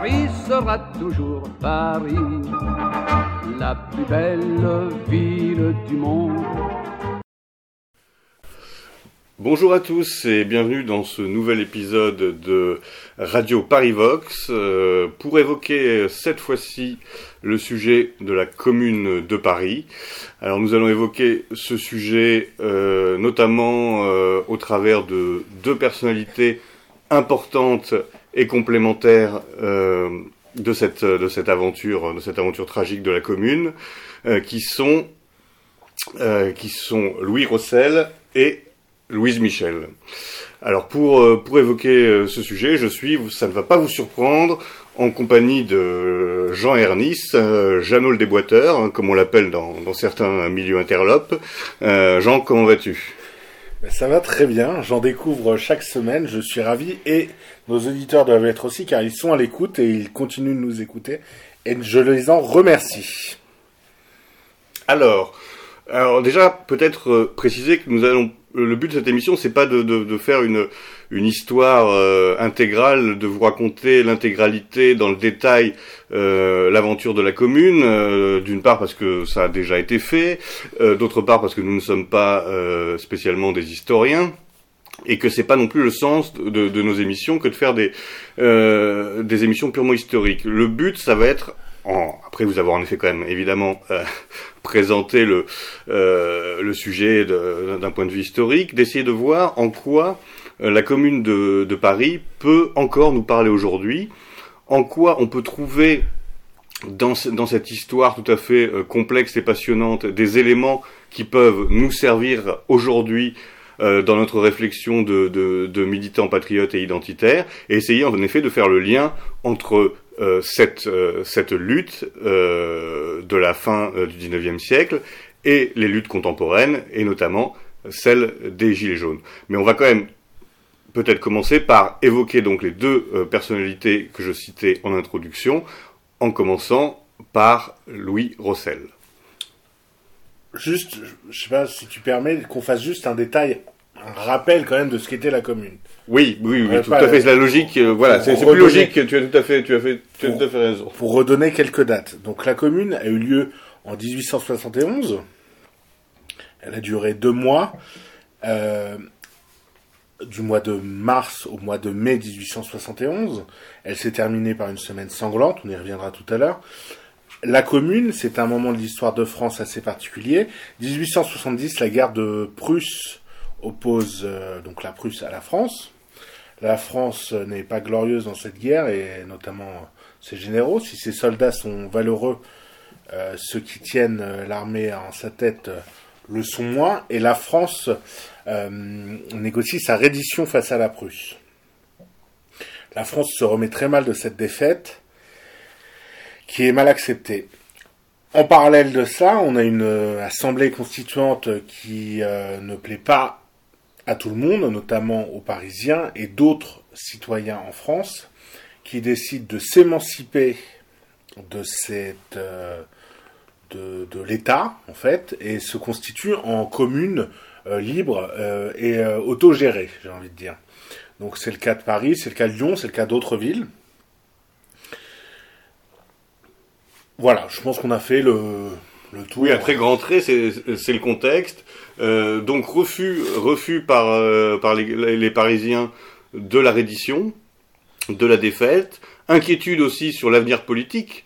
Paris sera toujours Paris, la plus belle ville du monde. Bonjour à tous et bienvenue dans ce nouvel épisode de Radio Paris Vox euh, pour évoquer cette fois-ci le sujet de la commune de Paris. Alors nous allons évoquer ce sujet euh, notamment euh, au travers de deux personnalités importantes et complémentaires de cette de cette aventure de cette aventure tragique de la commune qui sont qui sont Louis Rossel et Louise Michel. Alors pour, euh, pour évoquer euh, ce sujet, je suis, ça ne va pas vous surprendre, en compagnie de Jean Ernis, euh, Jeannot le déboîteur, hein, comme on l'appelle dans, dans, certains milieux interlopes. Jean, comment vas-tu? Ça va très bien, j'en découvre chaque semaine, je suis ravi. Et nos auditeurs doivent être aussi car ils sont à l'écoute et ils continuent de nous écouter. Et je les en remercie. Alors, alors déjà, peut-être préciser que nous allons le but de cette émission, c'est pas de, de, de, faire une, une histoire euh, intégrale, de vous raconter l'intégralité dans le détail euh, l'aventure de la commune. Euh, d'une part parce que ça a déjà été fait, d'autre part parce que nous ne sommes pas spécialement des historiens et que c'est pas non plus le sens de, de, nos émissions que de faire des des émissions purement historiques. Le but, ça va être après vous avoir en effet quand même évidemment euh, présenté le, euh, le sujet d'un point de vue historique, d'essayer de voir en quoi euh, la commune de, Paris peut encore nous parler aujourd'hui, en quoi on peut trouver dans, cette histoire tout à fait euh, complexe et passionnante des éléments qui peuvent nous servir aujourd'hui dans notre réflexion de, de, de, militants patriotes et identitaires, et essayer en effet de faire le lien entre euh, cette, euh, cette lutte euh, de la fin du XIXe siècle et les luttes contemporaines, et notamment celle des Gilets jaunes. Mais on va quand même peut-être commencer par évoquer donc les deux personnalités que je citais en introduction, en commençant par Louis Rossel. Juste, je sais pas si tu permets qu'on fasse juste un détail un rappel quand même de ce qu'était la commune. Oui, oui, oui, tout à fait. C'est la logique. Euh, voilà, c'est plus logique. Tu as tout à fait, tu as fait, tu as tout à fait raison. Pour redonner quelques dates. Donc la commune a eu lieu en 1871. Elle a duré deux mois, euh, du mois de mars au mois de mai 1871. Elle s'est terminée par une semaine sanglante. On y reviendra tout à l'heure. La commune, c'est un moment de l'histoire de France assez particulier. 1870, la guerre de Prusse oppose euh, donc la Prusse à la France. La France n'est pas glorieuse dans cette guerre et notamment ses généraux. Si ses soldats sont valeureux, euh, ceux qui tiennent euh, l'armée en sa tête le sont moins. Et la France négocie sa reddition face à la Prusse. La France se remet très mal de cette défaite qui est mal acceptée. En parallèle de ça, on a une assemblée constituante qui ne plaît pas à tout le monde, notamment aux Parisiens et d'autres citoyens en France, qui décident de s'émanciper de cette euh, de, l'État en fait et se constituent en communes euh, libres euh, et autogérées, j'ai envie de dire. Donc c'est le cas de Paris, c'est le cas de Lyon, c'est le cas d'autres villes. Voilà, je pense qu'on a fait le, le tour. Oui, un très grand trait, c'est le contexte. Euh, donc refus, refus par, euh, par les, Parisiens de la reddition, de la défaite, inquiétude aussi sur l'avenir politique.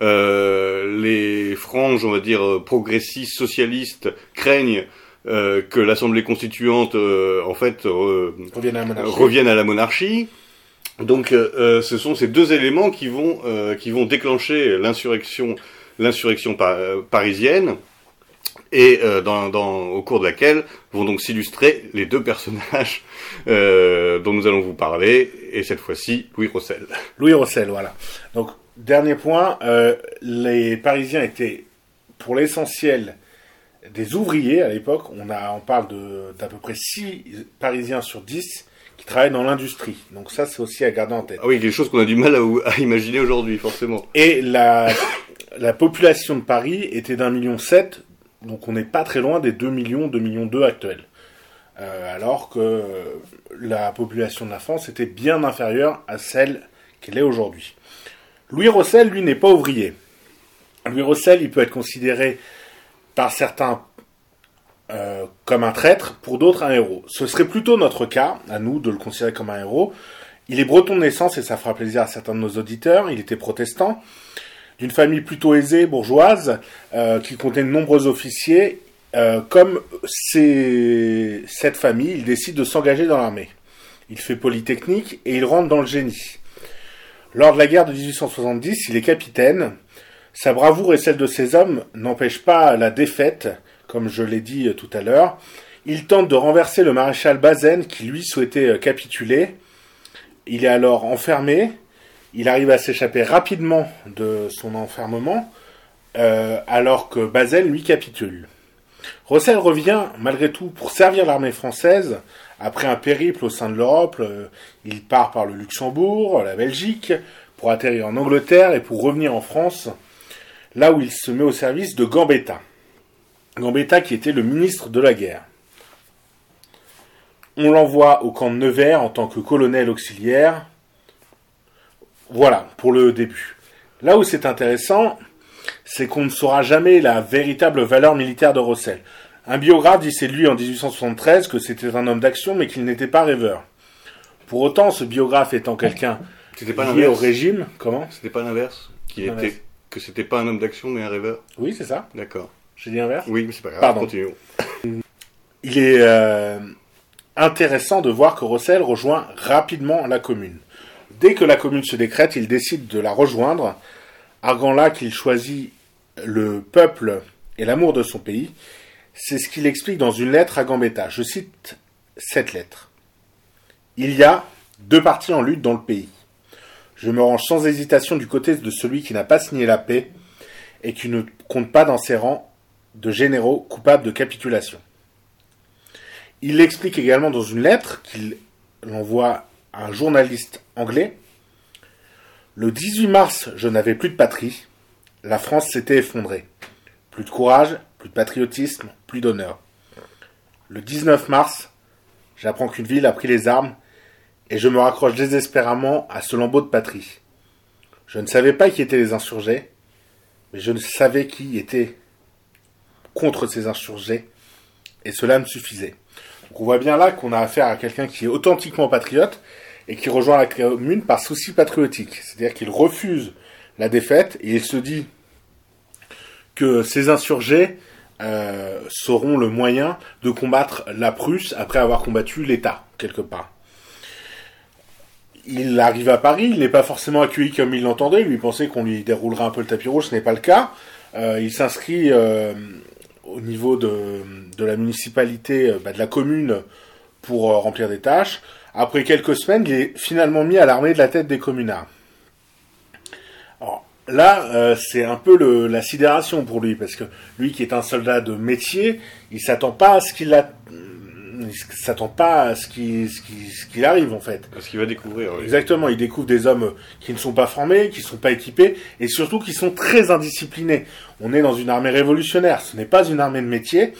Euh, les franges, on va dire, progressistes, socialistes, craignent euh, que l'Assemblée constituante, en fait, revienne à, revienne, à la monarchie. Donc, ce sont ces deux éléments qui vont, qui vont déclencher l'insurrection, l'insurrection parisienne et euh, dans, dans, au cours de laquelle vont donc s'illustrer les deux personnages euh, dont nous allons vous parler, et cette fois-ci Louis Rossel. Louis Rossel, voilà. Donc, dernier point, euh, les Parisiens étaient pour l'essentiel des ouvriers à l'époque. On, a, on parle d'à peu près 6 Parisiens sur 10 qui travaillent dans l'industrie. Donc ça, c'est aussi à garder en tête. Ah oui, quelque chose qu'on a du mal à, à imaginer aujourd'hui, forcément. Et la, la population de Paris était d'un million sept, donc on n'est pas très loin des 2 millions, 2 millions 2 actuels. Euh, alors que la population de la France était bien inférieure à celle qu'elle est aujourd'hui. Louis Rossel, lui, n'est pas ouvrier. Louis Rossel, il peut être considéré par certains euh, comme un traître, pour d'autres un héros. Ce serait plutôt notre cas, à nous, de le considérer comme un héros. Il est breton de naissance et ça fera plaisir à certains de nos auditeurs. Il était protestant, d'une famille plutôt aisée, bourgeoise, euh, qui comptait de nombreux officiers. Euh, comme cette famille, il décide de s'engager dans l'armée. Il fait polytechnique et il rentre dans le génie. Lors de la guerre de 1870, il est capitaine. Sa bravoure et celle de ses hommes n'empêchent pas la défaite, comme je l'ai dit tout à l'heure. Il tente de renverser le maréchal Bazaine qui lui souhaitait capituler. Il est alors enfermé. Il arrive à s'échapper rapidement de son enfermement, euh, alors que Bazaine lui capitule. Rossel revient malgré tout pour servir l'armée française. Après un périple au sein de l'Europe, euh, il part par le Luxembourg, la Belgique, pour atterrir en Angleterre et pour revenir en France, là où il se met au service de Gambetta. Gambetta qui était le ministre de la guerre. On l'envoie au camp de Nevers en tant que colonel auxiliaire. Voilà, pour le début. Là où c'est intéressant, c'est qu'on ne saura jamais la véritable valeur militaire de Rossel. Un biographe dit c'est lui en 1873 que c'était un homme d'action mais qu'il n'était pas rêveur. Pour autant, ce biographe étant quelqu'un lié au régime, comment C'était pas l'inverse Qu'il était que c'était pas un homme d'action mais un rêveur Oui, c'est ça. D'accord. J'ai dit inverse Oui, mais c'est pas grave. Pardon. Continuons. Il est euh, intéressant de voir que Rossel rejoint rapidement la commune. Dès que la commune se décrète, il décide de la rejoindre, arguant là qu'il choisit le peuple et l'amour de son pays. C'est ce qu'il explique dans une lettre à Gambetta. Je cite cette lettre. Il y a deux partis en lutte dans le pays. Je me range sans hésitation du côté de celui qui n'a pas signé la paix et qui ne compte pas dans ses rangs de généraux coupables de capitulation. Il explique également dans une lettre qu'il envoie à un journaliste anglais Le 18 mars, je n'avais plus de patrie. La France s'était effondrée. Plus de courage, plus de patriotisme, plus d'honneur. Le 19 mars, j'apprends qu'une ville a pris les armes et je me raccroche désespérément à ce lambeau de patrie. Je ne savais pas qui étaient les insurgés, mais je ne savais qui était contre ces insurgés, et cela me suffisait. Donc on voit bien là qu'on a affaire à quelqu'un qui est authentiquement patriote et qui rejoint la commune par souci patriotique. C'est-à-dire qu'il refuse la défaite et il se dit que ces insurgés euh, seront le moyen de combattre la Prusse après avoir combattu l'État, quelque part. Il arrive à Paris, il n'est pas forcément accueilli comme il l'entendait, lui pensait qu'on lui déroulerait un peu le tapis rouge, ce n'est pas le cas. Euh, il s'inscrit euh, au niveau de, de la municipalité, euh, bah, de la commune, pour remplir des tâches. Après quelques semaines, il est finalement mis à l'armée de la tête des communards. Là, euh, c'est un peu le, la sidération pour lui, parce que lui qui est un soldat de métier, il s'attend pas à ce qu'il a, il s'attend pas à ce qui, ce qui, ce qu'il arrive en fait. Parce qu'il va découvrir. oui. Exactement, il découvre des hommes qui ne sont pas formés, qui ne sont pas équipés, et surtout qui sont très indisciplinés. On est dans une armée révolutionnaire, ce n'est pas une armée de métier.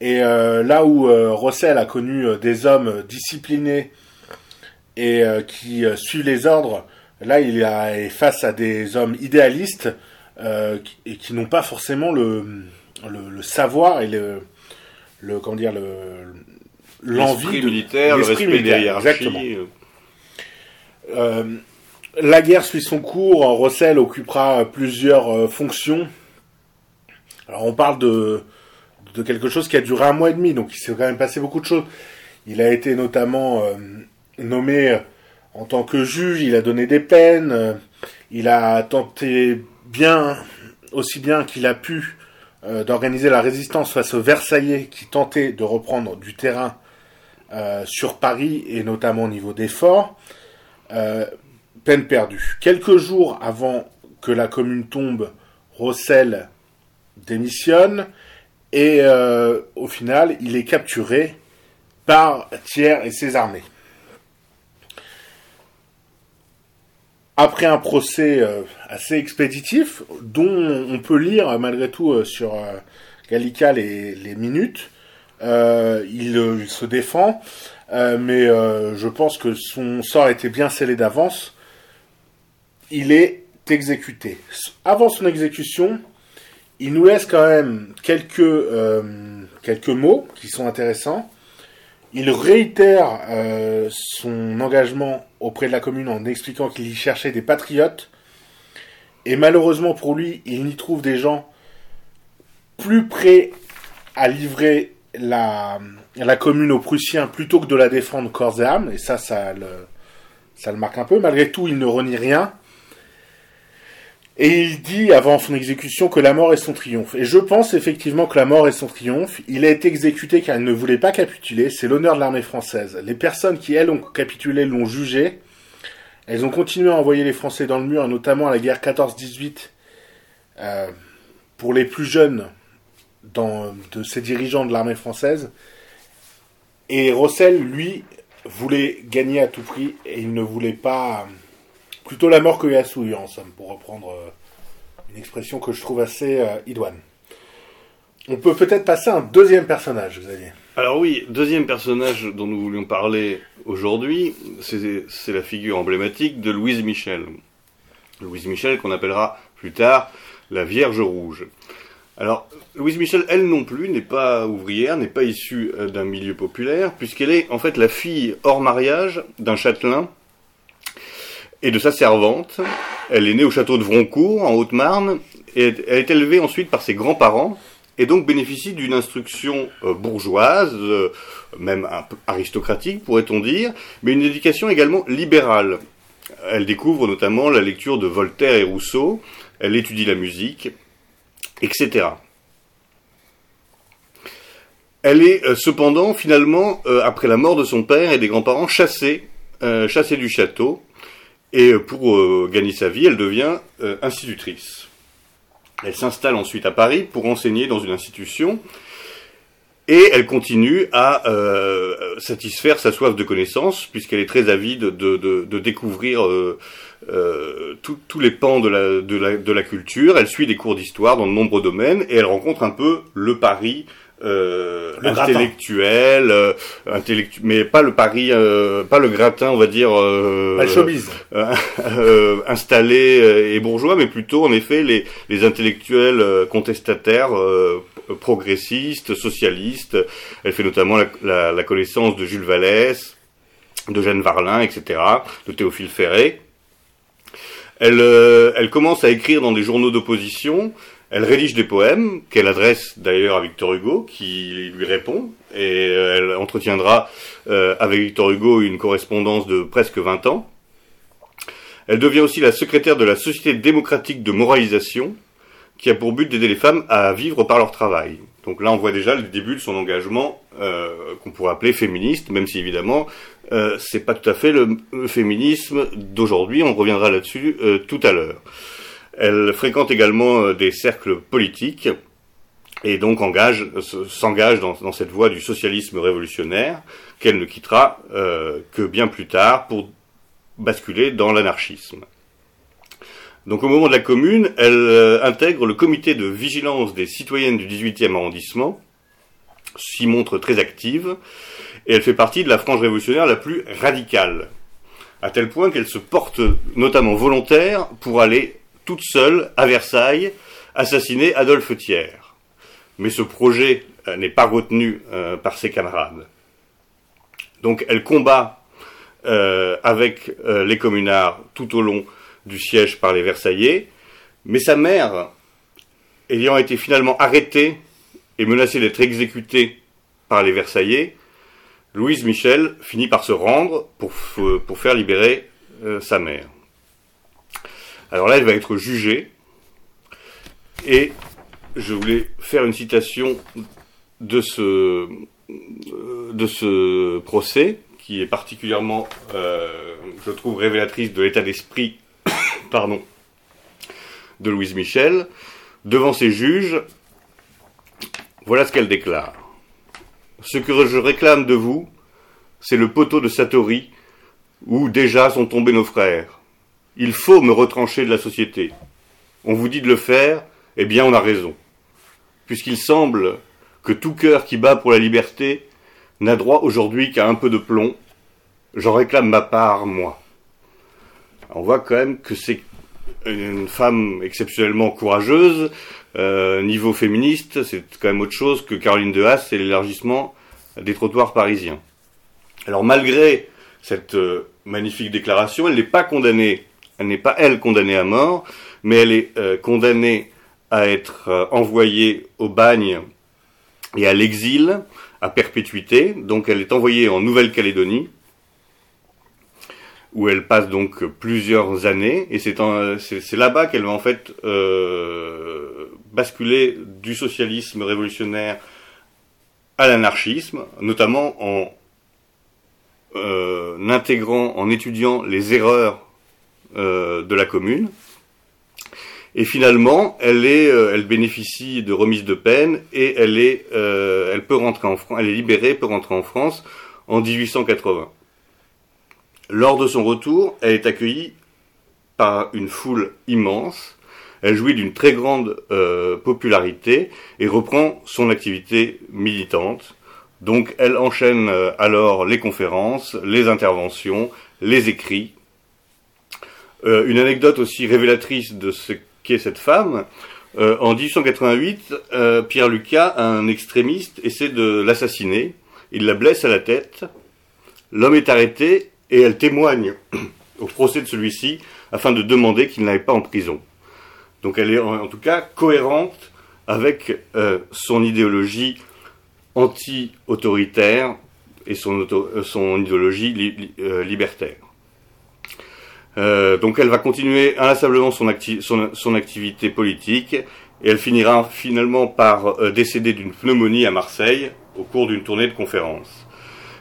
Et euh, là où euh, Rossel a connu euh, des hommes disciplinés et euh, qui euh, suivent les ordres, là il a- est face à des hommes idéalistes euh, qui- et qui n'ont pas forcément le, le, le savoir et le, le comment dire le l'envie militaire, le respect des militaire, hiérarchies. exactement. euh, Euh, la guerre suit son cours. Rossel occupera plusieurs euh, fonctions. Alors on parle de, de quelque chose qui a duré un mois et demi, donc il s'est quand même passé beaucoup de choses. Il a été notamment nommé en tant que juge, il a donné des peines, euh, il a tenté bien, aussi bien qu'il a pu, euh, d'organiser la résistance face aux Versaillais qui tentaient de reprendre du terrain euh, sur Paris et notamment au niveau des forts. Peine perdue. Quelques jours avant que la commune tombe, Rossel démissionne et au final, il est capturé par Thiers et ses armées. Après un procès euh, assez expéditif, dont on peut lire malgré tout euh, sur euh, Gallica les, minutes, il, se défend, mais je pense que son sort était bien scellé d'avance, il est exécuté. Avant son exécution, il nous laisse quand même quelques, quelques mots qui sont intéressants. Il réitère son engagement auprès de la commune en expliquant qu'il y cherchait des patriotes. Et malheureusement pour lui, il y trouve des gens plus prêts à livrer la, la commune aux Prussiens plutôt que de la défendre corps et âme. Et ça, ça le, ça le marque un peu. Malgré tout, il ne renie rien. Et il dit avant son exécution que la mort est son triomphe. Et je pense effectivement que la mort est son triomphe. Il a été exécuté car il ne voulait pas capituler. C'est l'honneur de l'armée française. Les personnes qui, elles, ont capitulé l'ont jugé. Elles ont continué à envoyer les Français dans le mur, notamment à la guerre 14-18. Euh, pour les plus jeunes dans, de ces dirigeants de l'armée française. Et Rossel, lui, voulait gagner à tout prix et il ne voulait pas plutôt la mort que la souille, en somme, pour reprendre euh, une expression que je trouve assez euh, idoine. On peut peut-être passer à un deuxième personnage, Xavier. Alors oui, deuxième personnage dont nous voulions parler aujourd'hui, c'est la figure emblématique de Louise Michel. Louise Michel qu'on appellera plus tard la Vierge Rouge. Alors, Louise Michel, elle non plus, n'est pas ouvrière, n'est pas issue euh, d'un milieu populaire, puisqu'elle est en fait la fille hors mariage d'un châtelain et de sa servante. Elle est née au château de Vroncourt, en Haute-Marne, et elle est élevée ensuite par ses grands-parents, et donc bénéficie d'une instruction euh, bourgeoise, euh, même un peu aristocratique, pourrait-on dire, mais une éducation également libérale. Elle découvre notamment la lecture de Voltaire et Rousseau, elle étudie la musique, etc. Elle est euh, cependant, finalement, après la mort de son père et des grands-parents, chassée, chassée du château, et euh, pour euh, gagner sa vie, elle devient euh, institutrice. Elle s'installe ensuite à Paris pour enseigner dans une institution et elle continue à satisfaire sa soif de connaissances puisqu'elle est très avide de, découvrir tous les pans de la, de la culture. Elle suit des cours d'histoire dans de nombreux domaines et elle rencontre un peu le Paris euh, intellectuel, euh, intellectu mais pas le pari, euh, pas le gratin, on va dire, euh, euh, installé et bourgeois, mais plutôt en effet les, les intellectuels contestataires, progressistes, socialistes. Elle fait notamment la, la, la connaissance de Jules Vallès, de Jeanne Varlin, etc., de Théophile Ferré. Elle, elle commence à écrire dans des journaux d'opposition. Elle rédige des poèmes qu'elle adresse d'ailleurs à Victor Hugo, qui lui répond, et euh, elle entretiendra euh, avec Victor Hugo une correspondance de presque 20 ans. Elle devient aussi la secrétaire de la Société démocratique de moralisation, qui a pour but d'aider les femmes à vivre par leur travail. Donc là, on voit déjà le début de son engagement euh, qu'on pourrait appeler féministe, même si évidemment, euh, c'est pas tout à fait le, le féminisme d'aujourd'hui. On reviendra là-dessus tout à l'heure. Elle fréquente également euh, des cercles politiques et donc engage, s'engage dans, cette voie du socialisme révolutionnaire qu'elle ne quittera euh, que bien plus tard pour basculer dans l'anarchisme. Donc au moment de la commune, elle euh, intègre le comité de vigilance des citoyennes du 18e arrondissement, s'y montre très active, et elle fait partie de la frange révolutionnaire la plus radicale, à tel point qu'elle se porte notamment volontaire pour aller toute seule, à Versailles, assassiner Adolphe Thiers. Mais ce projet euh, n'est pas retenu euh, par ses camarades. Donc elle combat euh, avec les communards tout au long du siège par les Versaillais, mais sa mère, ayant été finalement arrêtée et menacée d'être exécutée par les Versaillais, Louise Michel finit par se rendre pour, pour faire libérer sa mère. Alors là, elle va être jugée. Et je voulais faire une citation de ce, ce procès, qui est particulièrement, euh, je trouve, révélatrice de l'état d'esprit pardon, de Louise Michel. Devant ses juges, voilà ce qu'elle déclare. Ce que je réclame de vous, c'est le poteau de Satori, où déjà sont tombés nos frères. Il faut me retrancher de la société. On vous dit de le faire, eh bien on a raison. Puisqu'il semble que tout cœur qui bat pour la liberté n'a droit aujourd'hui qu'à un peu de plomb, j'en réclame ma part, moi. On voit quand même que c'est une femme exceptionnellement courageuse. Euh, niveau féministe, c'est quand même autre chose que Caroline de Haas et l'élargissement des trottoirs parisiens. Alors malgré cette euh, magnifique déclaration, elle n'est pas condamnée, elle n'est pas elle condamnée à mort, mais elle est euh, condamnée à être euh, envoyée au bagne et à l'exil à perpétuité. Donc elle est envoyée en Nouvelle-Calédonie où elle passe donc plusieurs années, et c'est là-bas qu'elle va en fait euh, basculer du socialisme révolutionnaire à l'anarchisme, notamment en euh, intégrant, en étudiant les erreurs euh, de la commune. Et finalement, euh, elle bénéficie de remise de peine et elle est, euh, peut rentrer en France, elle est libérée, peut rentrer en France en 1880. Lors de son retour, elle est accueillie par une foule immense. Elle jouit d'une très grande popularité et reprend son activité militante. Donc elle enchaîne alors les conférences, les interventions, les écrits. Euh, une anecdote aussi révélatrice de ce qu'est cette femme. Euh, en 1888, euh, Pierre Lucas, un extrémiste, essaie de l'assassiner. Il la blesse à la tête. L'homme est arrêté et elle témoigne au procès de celui-ci afin de demander qu'il n'aille pas en prison. Donc elle est en, tout cas cohérente avec son idéologie anti-autoritaire et son, idéologie li- li- libertaire. Euh, donc elle va continuer inlassablement son, acti- activité politique et elle finira finalement par euh, décéder d'une pneumonie à Marseille au cours d'une tournée de conférences.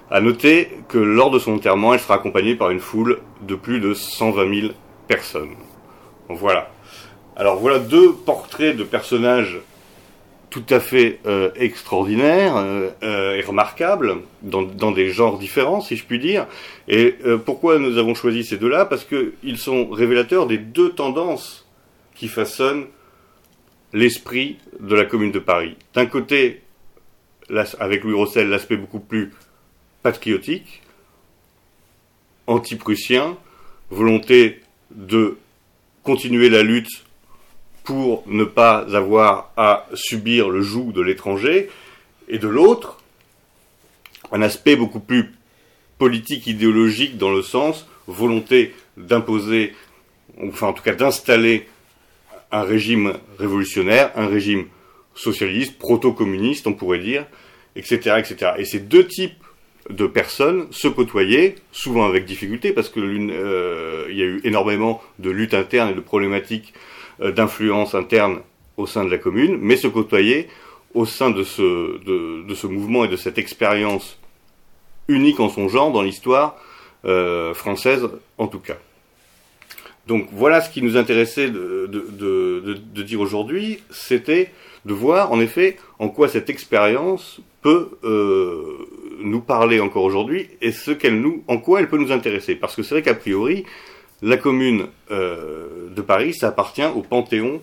À noter que lors de son enterrement, elle sera accompagnée par une foule de plus de 120 000 personnes. Voilà. Alors voilà deux portraits de personnages tout à fait euh, extraordinaires euh, euh, et remarquables dans, dans des genres différents, si je puis dire. Et euh, pourquoi nous avons choisi ces deux-là? Parce qu'ils sont révélateurs des deux tendances qui façonnent l'esprit de la Commune de Paris. D'un côté, avec Louis Rossel, l'aspect beaucoup plus patriotique, anti-prussien, volonté de continuer la lutte pour ne pas avoir à subir le joug de l'étranger, et de l'autre, un aspect beaucoup plus politique, idéologique, dans le sens volonté d'imposer, enfin en tout cas d'installer un régime révolutionnaire, un régime socialiste, proto-communiste, on pourrait dire, etc., etc. Et ces deux types de personnes se côtoyaient, souvent avec difficulté, parce que l'une, euh, il y a eu énormément de luttes internes et de problématiques d'influence interne au sein de la commune, mais se côtoyaient au sein de ce, de, ce mouvement et de cette expérience unique en son genre dans l'histoire euh, française en tout cas. Donc voilà ce qui nous intéressait de, de- de dire aujourd'hui, c'était de voir en effet en quoi cette expérience peut euh, nous parler encore aujourd'hui et ce qu'elle nous, en quoi elle peut nous intéresser. Parce que c'est vrai qu'a priori, la commune euh, de Paris, ça appartient au panthéon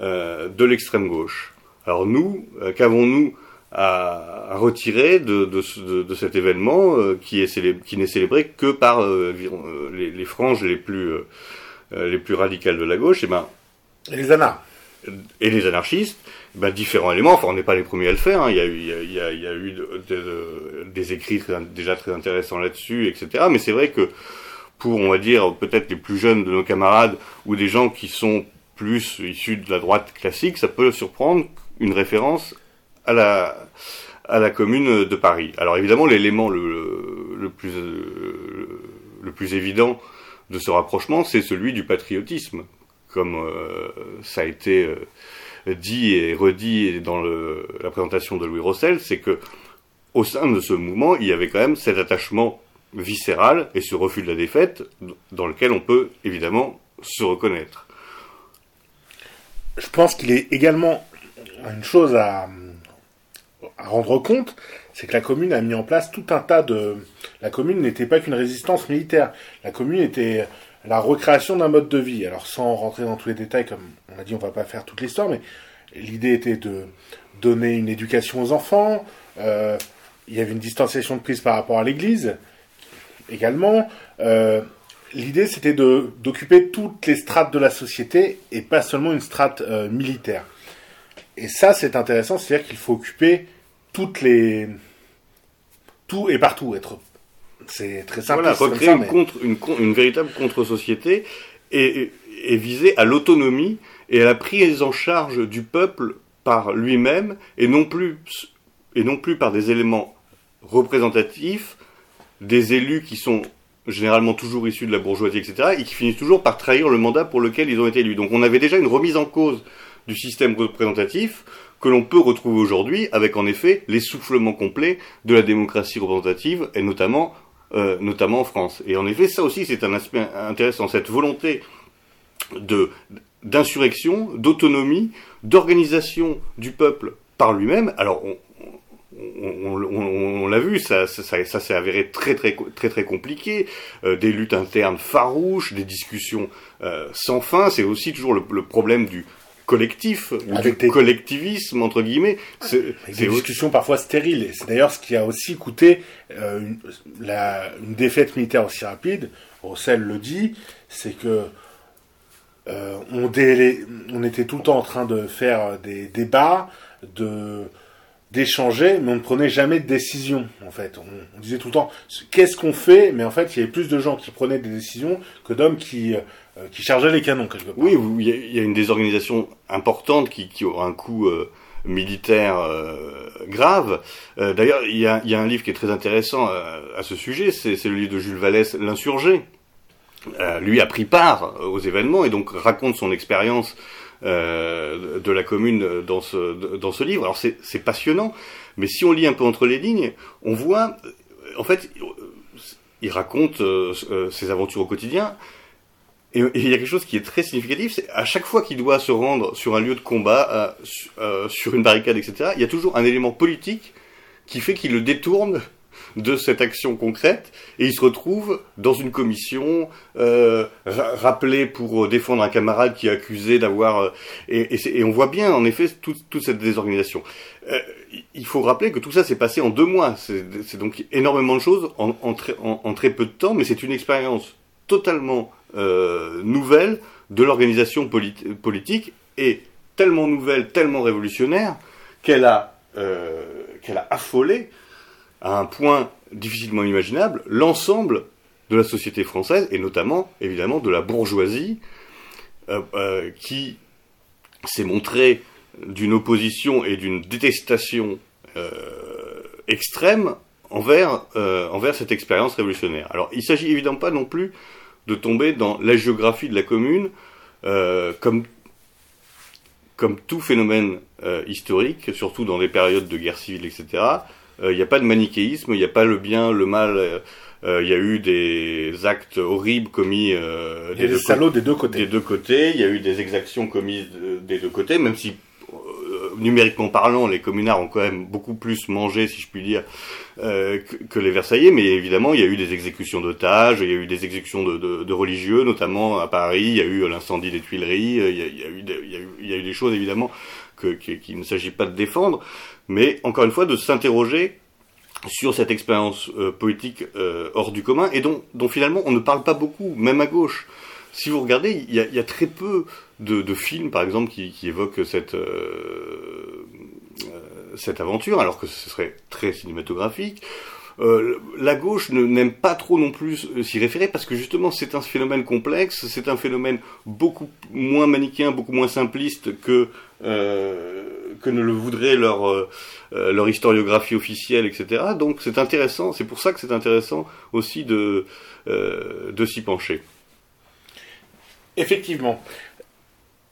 euh, de l'extrême gauche. Alors nous, euh, qu'avons-nous à, à retirer de, de, ce- de- de cet événement qui est célé- qui n'est célébré que par les, les franges les plus les plus radicales de la gauche, et ben Et les anards. et les anarchistes, ben, différents éléments. Enfin, on n'est pas les premiers à le faire. hein. Il y a eu, il y a, il y a- il y a eu de- de- de- des écrits très- déjà très intéressants là-dessus, etc. Mais c'est vrai que pour, on va dire, peut-être les plus jeunes de nos camarades ou des gens qui sont plus issus de la droite classique, ça peut surprendre une référence à la à la commune de Paris. Alors évidemment, l'élément le, plus euh, le plus évident de ce rapprochement, c'est celui du patriotisme, comme euh, ça a été euh, dit et redit dans la présentation de Louis Rossel, c'est que au sein de ce mouvement, il y avait quand même cet attachement viscéral et ce refus de la défaite dans lequel on peut évidemment se reconnaître. Je pense qu'il est également une chose à, rendre compte, c'est que la commune a mis en place tout un tas de... La commune n'était pas qu'une résistance militaire. La commune était la recréation d'un mode de vie. Alors sans rentrer dans tous les détails, comme on a dit, on va pas faire toute l'histoire, mais l'idée était de donner une éducation aux enfants. Euh, il y avait une distanciation de prise par rapport à l'Église également. Euh, l'idée c'était d'occuper toutes les strates de la société et pas seulement une strate euh, militaire. Et ça c'est intéressant, c'est-à-dire qu'il faut occuper toutes les tout et partout être c'est très simple. Voilà, recréer une, contre, une, une, véritable contre-société et, et, viser à l'autonomie et à la prise en charge du peuple par lui-même et non plus et non plus par des éléments représentatifs, des élus qui sont généralement toujours issus de la bourgeoisie, etc., et qui finissent toujours par trahir le mandat pour lequel ils ont été élus. Donc on avait déjà une remise en cause du système représentatif que l'on peut retrouver aujourd'hui avec en effet l'essoufflement complet de la démocratie représentative, et notamment, euh, notamment en France. Et en effet, ça aussi c'est un aspect intéressant, cette volonté de d'insurrection, d'autonomie, d'organisation du peuple par lui-même. Alors on, l'a vu, ça, ça, ça s'est avéré très très très très compliqué, euh, des luttes internes farouches, des discussions euh, sans fin. C'est aussi toujours le, problème du collectif, du collectivisme entre guillemets. C'est des discussions parfois stériles. C'est d'ailleurs ce qui a aussi coûté euh, une, la, une défaite militaire aussi rapide. Rossel le dit, c'est que on, on était tout le temps en train de faire des débats, de d'échanger, mais on ne prenait jamais de décision, en fait. On, disait tout le temps, qu'est-ce qu'on fait? Mais en fait, il y avait plus de gens qui prenaient des décisions que d'hommes qui, euh, qui chargeaient les canons. Oui, il y, a une désorganisation importante qui, qui aura un coût euh, militaire euh, grave. D'ailleurs, il y a, y a, un livre qui est très intéressant à ce sujet, c'est le livre de Jules Vallès, L'insurgé. lui a pris part aux événements et donc raconte son expérience euh, de la commune dans ce, dans ce livre. Alors c'est passionnant, mais si on lit un peu entre les lignes, on voit, en fait, il raconte euh, euh, ses aventures au quotidien. Et, il y a quelque chose qui est très significatif, c'est à chaque fois qu'il doit se rendre sur un lieu de combat, sur une barricade, etc., il y a toujours un élément politique qui fait qu'il le détourne de cette action concrète et il se retrouve dans une commission euh, rappelé pour défendre un camarade qui est accusé d'avoir euh, et, on voit bien en effet toute, cette désorganisation. Euh, il faut rappeler que tout ça s'est passé en deux mois. C'est donc énormément de choses en, très peu de temps, mais c'est une expérience totalement euh, nouvelle de l'organisation politique et tellement nouvelle, tellement révolutionnaire qu'elle a euh, qu'elle a affolé à un point difficilement imaginable l'ensemble de la société française et notamment évidemment de la bourgeoisie euh, euh, qui s'est montrée d'une opposition et d'une détestation euh, extrême envers, envers cette expérience révolutionnaire. Alors il s'agit évidemment pas non plus de tomber dans la géographie de la commune comme comme tout phénomène historique, surtout dans des périodes de guerre civile, etc., il euh, n'y a pas de manichéisme, il n'y a pas le bien, le mal. Il euh, y a eu des actes horribles commis euh, des, deux salauds des deux côtés. Des deux côtés, il y a eu des exactions commises des deux côtés, même si numériquement parlant, les communards ont quand même beaucoup plus mangé, si je puis dire, euh, que, les Versaillais. Mais évidemment, il y a eu des exécutions d'otages, il y a eu des exécutions de, de, de, religieux, notamment à Paris. Il y a eu l'incendie des Tuileries. Il y a, il y a, eu, des, il y a eu, il y a eu des choses évidemment qu'il ne s'agit pas de défendre mais encore une fois de s'interroger sur cette expérience euh, politique euh, hors du commun et dont, finalement on ne parle pas beaucoup, même à gauche. Si vous regardez, il y a, très peu de, films, par exemple, qui, évoquent cette, euh, cette aventure, alors que ce serait très cinématographique. Euh, la gauche n'aime pas trop non plus s'y référer parce que justement c'est un phénomène complexe, c'est un phénomène beaucoup moins manichéen, beaucoup moins simpliste que euh, que ne le voudrait leur euh, leur historiographie officielle, etc. Donc c'est intéressant, c'est pour ça que c'est intéressant aussi de de s'y pencher. Effectivement.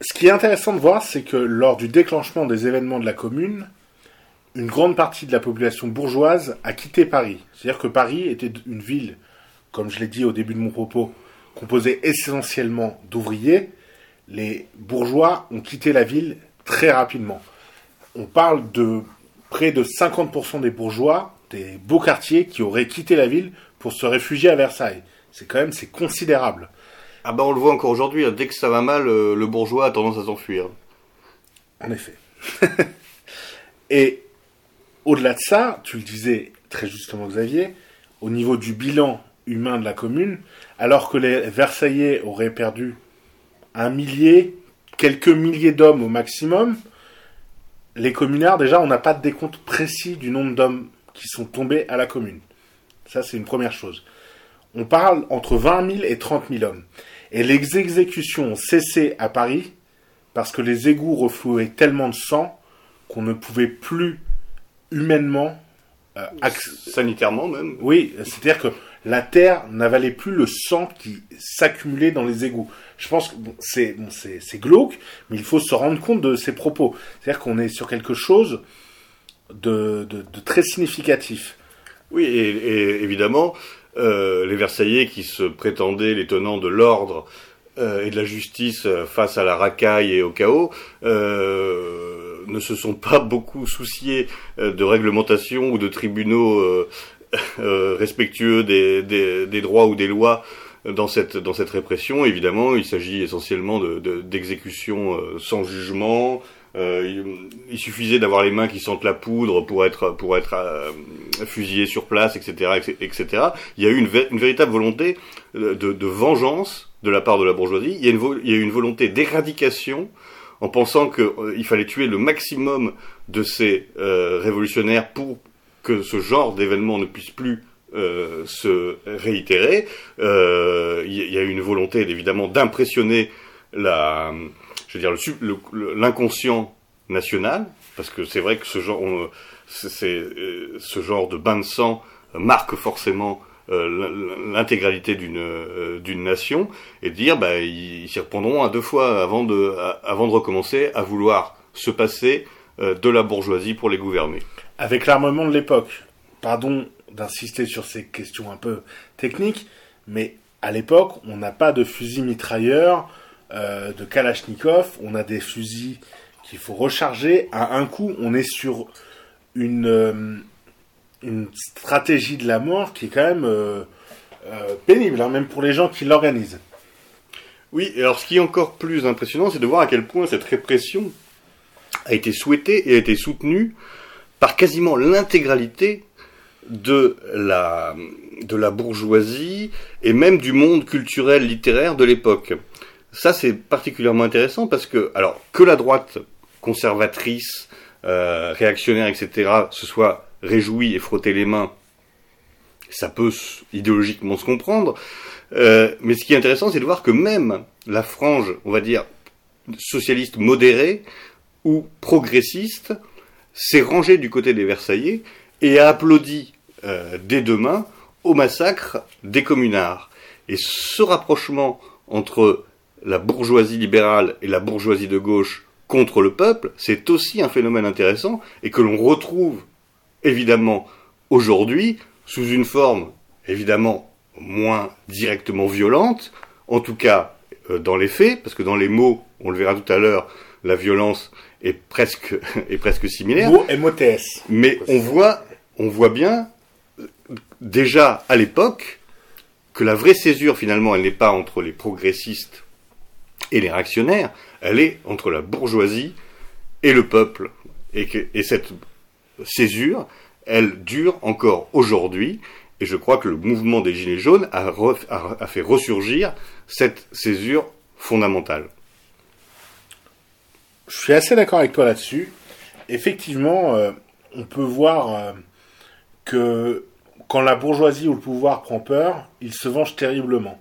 Ce qui est intéressant de voir, c'est que lors du déclenchement des événements de la commune, une grande partie de la population bourgeoise a quitté Paris. C'est-à-dire que Paris était une ville, comme je l'ai dit au début de mon propos, composée essentiellement d'ouvriers. Les bourgeois ont quitté la ville très rapidement. On parle de près de 50% des bourgeois des beaux quartiers qui auraient quitté la ville pour se réfugier à Versailles. C'est quand même c'est considérable. Ah ben on le voit encore aujourd'hui, hein. dès que ça va mal, euh, le bourgeois a tendance à s'enfuir. En effet. Et au-delà de ça, tu le disais très justement Xavier, au niveau du bilan humain de la commune, alors que les Versaillais auraient perdu un millier, quelques milliers d'hommes au maximum, les communards, déjà, on n'a pas de décompte précis du nombre d'hommes qui sont tombés à la commune. Ça, c'est une première chose. On parle entre 20 000 et 30 000 hommes. Et les exécutions ont cessé à Paris parce que les égouts reflouaient tellement de sang qu'on ne pouvait plus humainement euh, sanitairement même. Oui, c'est-à-dire que la terre n'avalait plus le sang qui s'accumulait dans les égouts. Je pense que c'est glauque, mais il faut se rendre compte de ces propos. C'est-à-dire qu'on est sur quelque chose de, de, très significatif. Oui, et, évidemment, euh, les Versaillais qui se prétendaient les tenants de l'ordre euh, et de la justice face à la racaille et au chaos euh, ne se sont pas beaucoup souciés de réglementation ou de tribunaux respectueux des, des, des, droits ou des lois dans cette dans cette répression. Évidemment, il s'agit essentiellement d'exécutions de, sans jugement, euh, il, suffisait d'avoir les mains qui sentent la poudre pour être pour être euh, fusillé sur place, etc., etc. Il y a eu une, véritable volonté de, de, vengeance de la part de la bourgeoisie. Il y a il y a une volonté d'éradication en pensant qu'il euh, fallait tuer le maximum de ces euh, révolutionnaires pour que ce genre d'événement ne puisse plus euh, se réitérer. Euh, il y a eu une volonté évidemment d'impressionner la je veux dire, l'inconscient national, parce que c'est vrai que ce genre, euh, ce genre de bain de sang marque forcément euh, l'intégralité d'une euh, d'une nation et dire bah ils s'y répondront à deux fois avant de avant de recommencer à vouloir se passer de la bourgeoisie pour les gouverner. Avec l'armement de l'époque, pardon d'insister sur ces questions un peu techniques, mais à l'époque, on n'a pas de fusil mitrailleur euh, de Kalachnikov, on a des fusils qu'il faut recharger. À un coup, on est sur une, euh, une stratégie de la mort qui est quand même euh, pénible, hein, même pour les gens qui l'organisent. Oui, alors ce qui est encore plus impressionnant, c'est de voir à quel point cette répression a été souhaitée et a été soutenue par quasiment l'intégralité de la, de la bourgeoisie et même du monde culturel littéraire de l'époque ça c'est particulièrement intéressant parce que, alors, que la droite conservatrice, euh, réactionnaire, etc., se soit réjouie et frotté les mains, ça peut idéologiquement se comprendre. Euh, mais ce qui est intéressant, c'est de voir que même la frange, on va dire, socialiste modérée ou progressiste, s'est rangée du côté des Versaillais et a applaudi euh, dès demain au massacre des communards. Et ce rapprochement entre la bourgeoisie libérale et la bourgeoisie de gauche contre le peuple, c'est aussi un phénomène intéressant et que l'on retrouve évidemment aujourd'hui sous une forme évidemment moins directement violente, en tout cas euh, dans les faits, parce que dans les mots, on le verra tout à l'heure, la violence est presque est presque similaire. MOTS. Mais on voit on voit bien déjà à l'époque que la vraie césure finalement elle n'est pas entre les progressistes et les réactionnaires, elle est entre la bourgeoisie et le peuple. Et, que, et cette césure, elle dure encore aujourd'hui. Et je crois que le mouvement des Gilets jaunes a, fait ressurgir cette césure fondamentale. Je suis assez d'accord avec toi là-dessus. Effectivement, euh, on peut voir euh, que quand la bourgeoisie ou le pouvoir prend peur, il se venge terriblement.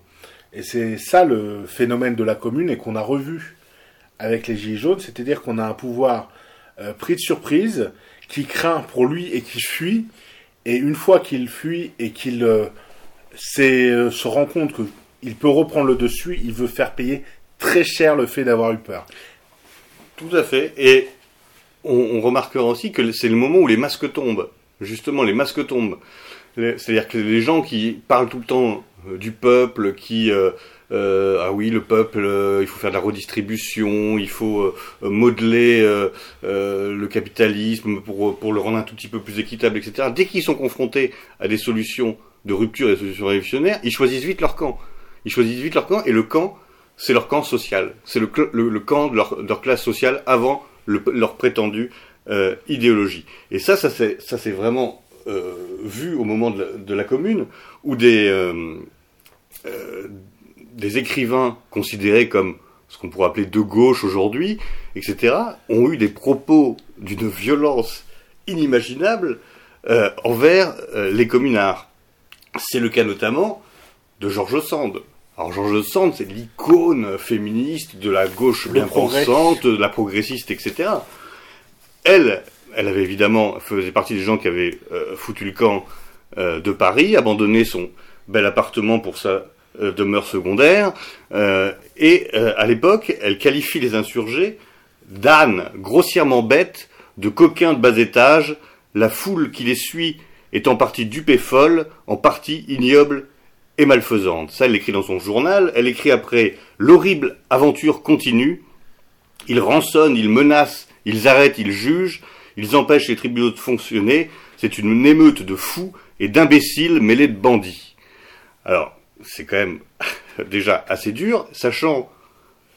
Et c'est ça le phénomène de la commune et qu'on a revu avec les Gilets jaunes, c'est-à-dire qu'on a un pouvoir euh, pris de surprise, qui craint pour lui et qui fuit, et une fois qu'il fuit et qu'il euh, euh, se rend compte qu'il peut reprendre le dessus, il veut faire payer très cher le fait d'avoir eu peur. Tout à fait, et on, remarquera aussi que c'est le moment où les masques tombent. Justement, les masques tombent. C'est-à-dire que les gens qui parlent tout le temps euh, du peuple qui euh, ah oui le peuple il faut faire de la redistribution il faut modeler le capitalisme pour pour le rendre un tout petit peu plus équitable etc dès qu'ils sont confrontés à des solutions de rupture des solutions révolutionnaires ils choisissent vite leur camp. Ils choisissent vite leur camp et le camp c'est leur camp social. C'est le, le, camp de leur, leur, classe sociale avant leur prétendue idéologie. Et ça ça c'est vraiment vu au moment de la, de la, commune où des des écrivains considérés comme ce qu'on pourrait appeler de gauche aujourd'hui, etc., ont eu des propos d'une violence inimaginable euh, envers euh, les communards. C'est le cas notamment de Georges Sand. Alors Georges Sand, c'est l'icône féministe de la gauche bien pensante, de la progressiste, etc. Elle, elle avait évidemment faisait partie des gens qui avaient euh, foutu le camp de Paris, abandonné son bel appartement pour sa demeure secondaire, et à l'époque, elle qualifie les insurgés d'ânes grossièrement bêtes, de coquins de bas étage, la foule qui les suit est en partie dupée folle, en partie ignoble et malfaisante. Ça, elle l'écrit dans son journal. Elle écrit après L'horrible aventure continue. Ils rançonnent, ils menacent, ils arrêtent, ils jugent, ils empêchent les tribunaux de fonctionner. C'est une émeute de fous et d'imbéciles mêlés de bandits. Alors, c'est quand même déjà assez dur, sachant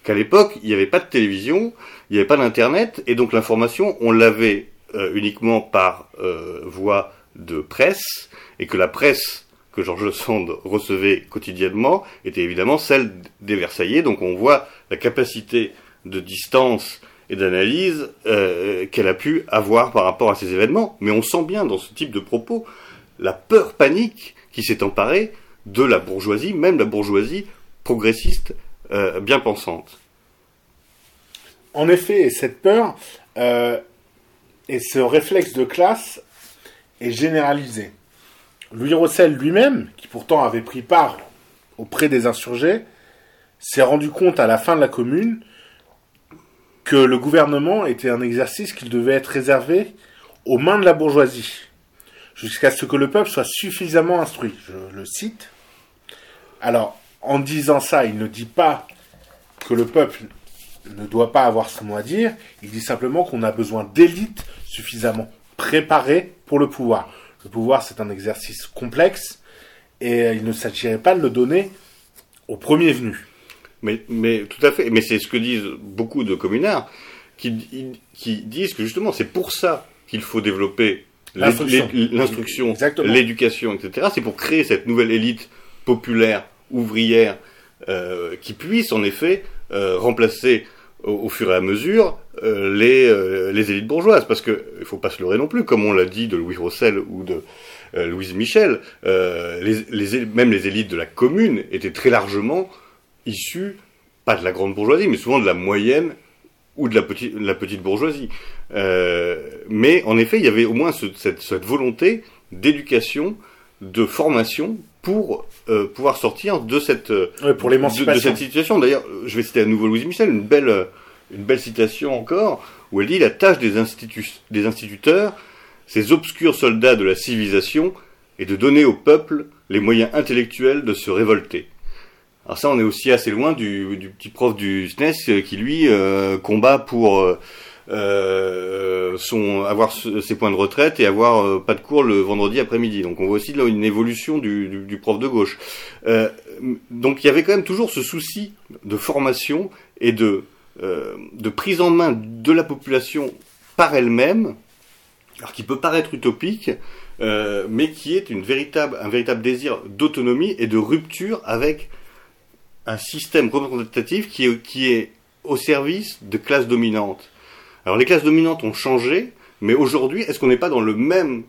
qu'à l'époque, il n'y avait pas de télévision, il n'y avait pas d'internet, et donc l'information, on l'avait euh, uniquement par euh, voie de presse, et que la presse que Georges Sand recevait quotidiennement était évidemment celle des Versaillais. Donc on voit la capacité de distance et d'analyse euh, qu'elle a pu avoir par rapport à ces événements. Mais on sent bien dans ce type de propos la peur panique qui s'est emparée de la bourgeoisie, même la bourgeoisie progressiste bien pensante. En effet, cette peur, et ce réflexe de classe est généralisé. Louis Rossel lui-même, qui pourtant avait pris part auprès des insurgés, s'est rendu compte à la fin de la commune que le gouvernement était un exercice qui devait être réservé aux mains de la bourgeoisie, jusqu'à ce que le peuple soit suffisamment instruit. Je le cite. Alors, en disant ça, il ne dit pas que le peuple ne doit pas avoir son mot à dire, il dit simplement qu'on a besoin d'élites suffisamment préparées pour le pouvoir. Le pouvoir, c'est un exercice complexe et il ne s'agirait pas de le donner au premier venu. Mais, mais tout à fait, mais c'est ce que disent beaucoup de communards qui, qui disent que justement c'est pour ça qu'il faut développer l'instruction, l'éducation, etc. C'est pour créer cette nouvelle élite populaire, ouvrière, euh, qui puisse en effet euh, remplacer au, fur et à mesure euh, les, les élites bourgeoises. Parce que il faut pas se leurrer non plus, comme on l'a dit de Louis Rossel ou de Louise Michel, même les élites de la commune étaient très largement issues, pas de la grande bourgeoisie, mais souvent de la moyenne ou de la petite, la petite bourgeoisie. mais en effet, il y avait au moins cette volonté d'éducation, de formation pour euh, pouvoir sortir de cette pour de, de, cette situation. D'ailleurs, je vais citer à nouveau Louise Michel, une belle une belle citation encore où elle dit la tâche des, des instituteurs, ces obscurs soldats de la civilisation, est de donner au peuple les moyens intellectuels de se révolter. Alors ça, on est aussi assez loin du, du petit prof du SNES qui lui euh, combat pour euh, euh, avoir ses points de retraite et avoir euh, pas de cours le vendredi après-midi. Donc on voit aussi là une évolution du, prof de gauche. Euh, donc il y avait quand même toujours ce souci de formation et de, prise en main de la population par elle-même, alors qui peut paraître utopique, mais qui est un véritable désir d'autonomie et de rupture avec un système représentatif qui qui est au service de classes dominantes. Alors les classes dominantes ont changé, mais aujourd'hui, est-ce qu'on n'est pas dans le même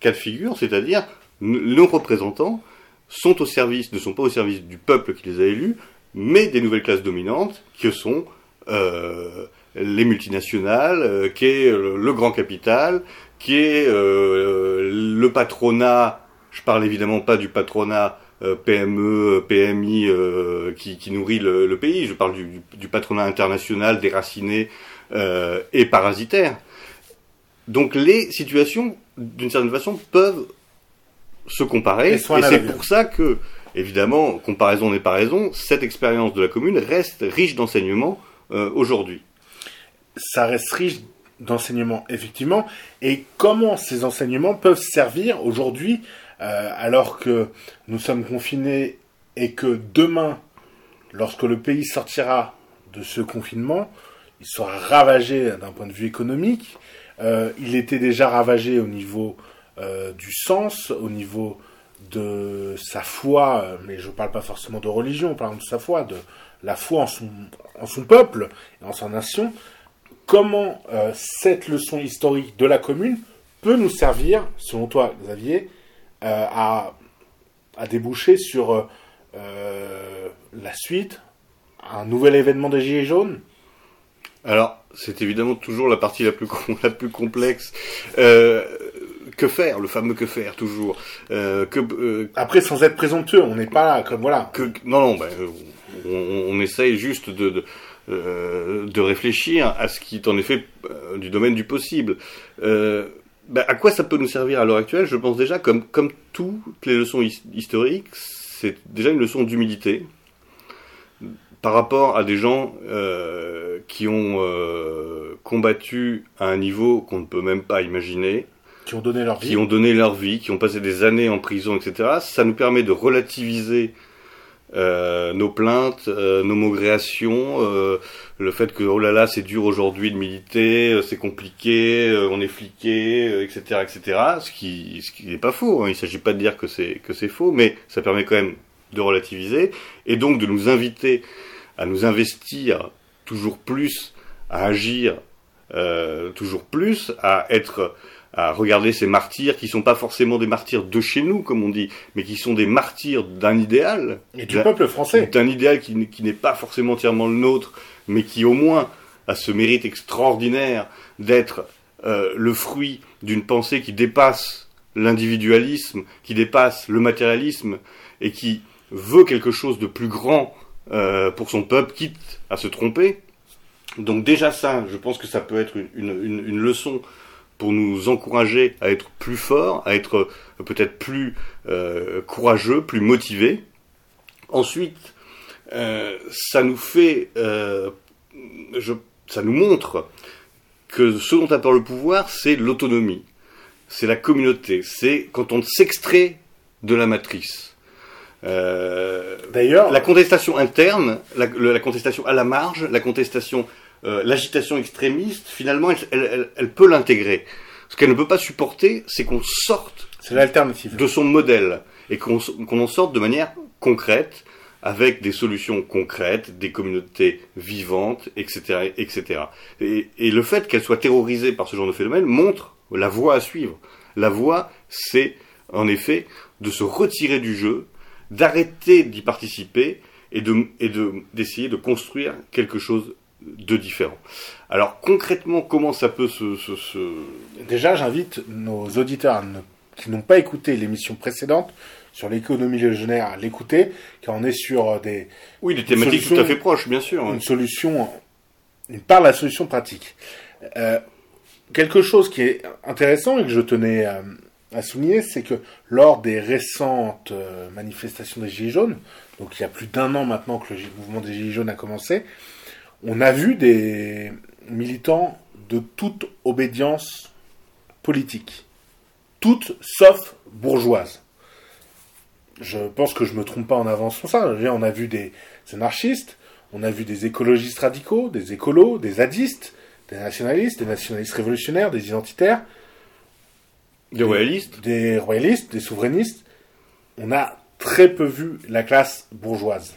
cas de figure, c'est-à-dire nos représentants sont au service, ne sont pas au service du peuple qui les a élus, mais des nouvelles classes dominantes, qui sont euh, les multinationales, euh, qui est le, grand capital, qui est euh, le patronat, je parle évidemment pas du patronat PME, PMI qui, nourrit le, pays, je parle du patronat international déraciné euh, et parasitaire. Donc les situations, d'une certaine façon, peuvent se comparer. Et, c'est pour ça que, évidemment, comparaison n'est pas raison, cette expérience de la commune reste riche d'enseignements euh, aujourd'hui. Ça reste riche d'enseignements, effectivement. Et comment ces enseignements peuvent servir aujourd'hui, euh, alors que nous sommes confinés et que demain, lorsque le pays sortira de ce confinement, il sera ravagé d'un point de vue économique. Euh, il était déjà ravagé au niveau euh, du sens, au niveau de sa foi, euh, mais je ne parle pas forcément de religion, par exemple de sa foi, de la foi en son, peuple et en sa nation, comment cette leçon historique de la commune peut nous servir, selon toi, Xavier, à, déboucher sur la suite, un nouvel événement des Gilets jaunes? Alors, c'est évidemment toujours la partie la plus, la plus complexe. Euh, que faire, le fameux que faire toujours. Euh, que, euh, Après, sans être présomptueux, on n'est pas comme voilà. Que, non, non, ben, on, on, essaye juste de, de, euh, de, réfléchir à ce qui est en effet du domaine du possible. Ben, à quoi ça peut nous servir à l'heure actuelle? Je pense déjà, comme, comme toutes les leçons historiques, c'est déjà une leçon d'humilité par rapport à des gens euh, qui ont euh, combattu à un niveau qu'on ne peut même pas imaginer, qui ont donné leur vie, qui ont donné leur vie, qui ont passé des années en prison, etc. Ça nous permet de relativiser euh, nos plaintes, euh, nos maugréations, euh, le fait que oh là là c'est dur aujourd'hui de militer, euh, c'est compliqué, on est fliqué, etc., etc. Ce qui, ce qui n'est pas faux. Hein. Il ne s'agit pas de dire que c'est que c'est faux, mais ça permet quand même de relativiser et donc de nous inviter à nous investir toujours plus, à agir toujours plus, à être à regarder ces martyrs qui sont pas forcément des martyrs de chez nous, comme on dit, mais qui sont des martyrs d'un idéal. Et du peuple français. D'un idéal qui, qui n'est pas forcément entièrement le nôtre, mais qui au moins a ce mérite extraordinaire d'être euh, le fruit d'une pensée qui dépasse l'individualisme, qui dépasse le matérialisme, et qui veut quelque chose de plus grand euh, pour son peuple, quitte à se tromper. Donc déjà ça, je pense que ça peut être une, leçon pour nous encourager à être plus forts, à être euh, peut-être plus euh, courageux, plus motivés. Ensuite, ça nous fait, ça nous montre que ce dont a peur le pouvoir, c'est l'autonomie, c'est la communauté, c'est quand on s'extrait de la matrice. Euh, D'ailleurs, la contestation interne, la, la, contestation à la marge, la contestation euh, l'agitation extrémiste, finalement, elle, elle, elle peut l'intégrer. Ce qu'elle ne peut pas supporter, c'est qu'on sorte de son modèle et qu'on qu en sorte de manière concrète, avec des solutions concrètes, des communautés vivantes, etc., etc. Et, et le fait qu'elle soit terrorisée par ce genre de phénomène montre la voie à suivre. La voie, c'est en effet de se retirer du jeu, d'arrêter d'y participer et de et de d'essayer de construire quelque chose de différents. Alors concrètement, comment ça peut se... se, se... Déjà, j'invite nos auditeurs qui n'ont pas écouté l'émission précédente sur l'économie légionnaire à l'écouter, car on est sur des... Oui, des thématiques tout à fait proches, bien sûr. Une solution, une part de la solution pratique. Euh, quelque chose qui est intéressant et que je tenais à, à souligner, c'est que lors des récentes euh, manifestations des Gilets jaunes, donc il y a plus d'un an maintenant que le mouvement des Gilets jaunes a commencé, on a vu des militants de toute obédience politique, toutes sauf bourgeoise. Je pense que je me trompe pas en avançant ça. On a vu des anarchistes, on a vu des écologistes radicaux, des écolos, des zadistes, des nationalistes, des nationalistes révolutionnaires, des identitaires, des royalistes, des royalistes, des souverainistes. On a très peu vu la classe bourgeoise.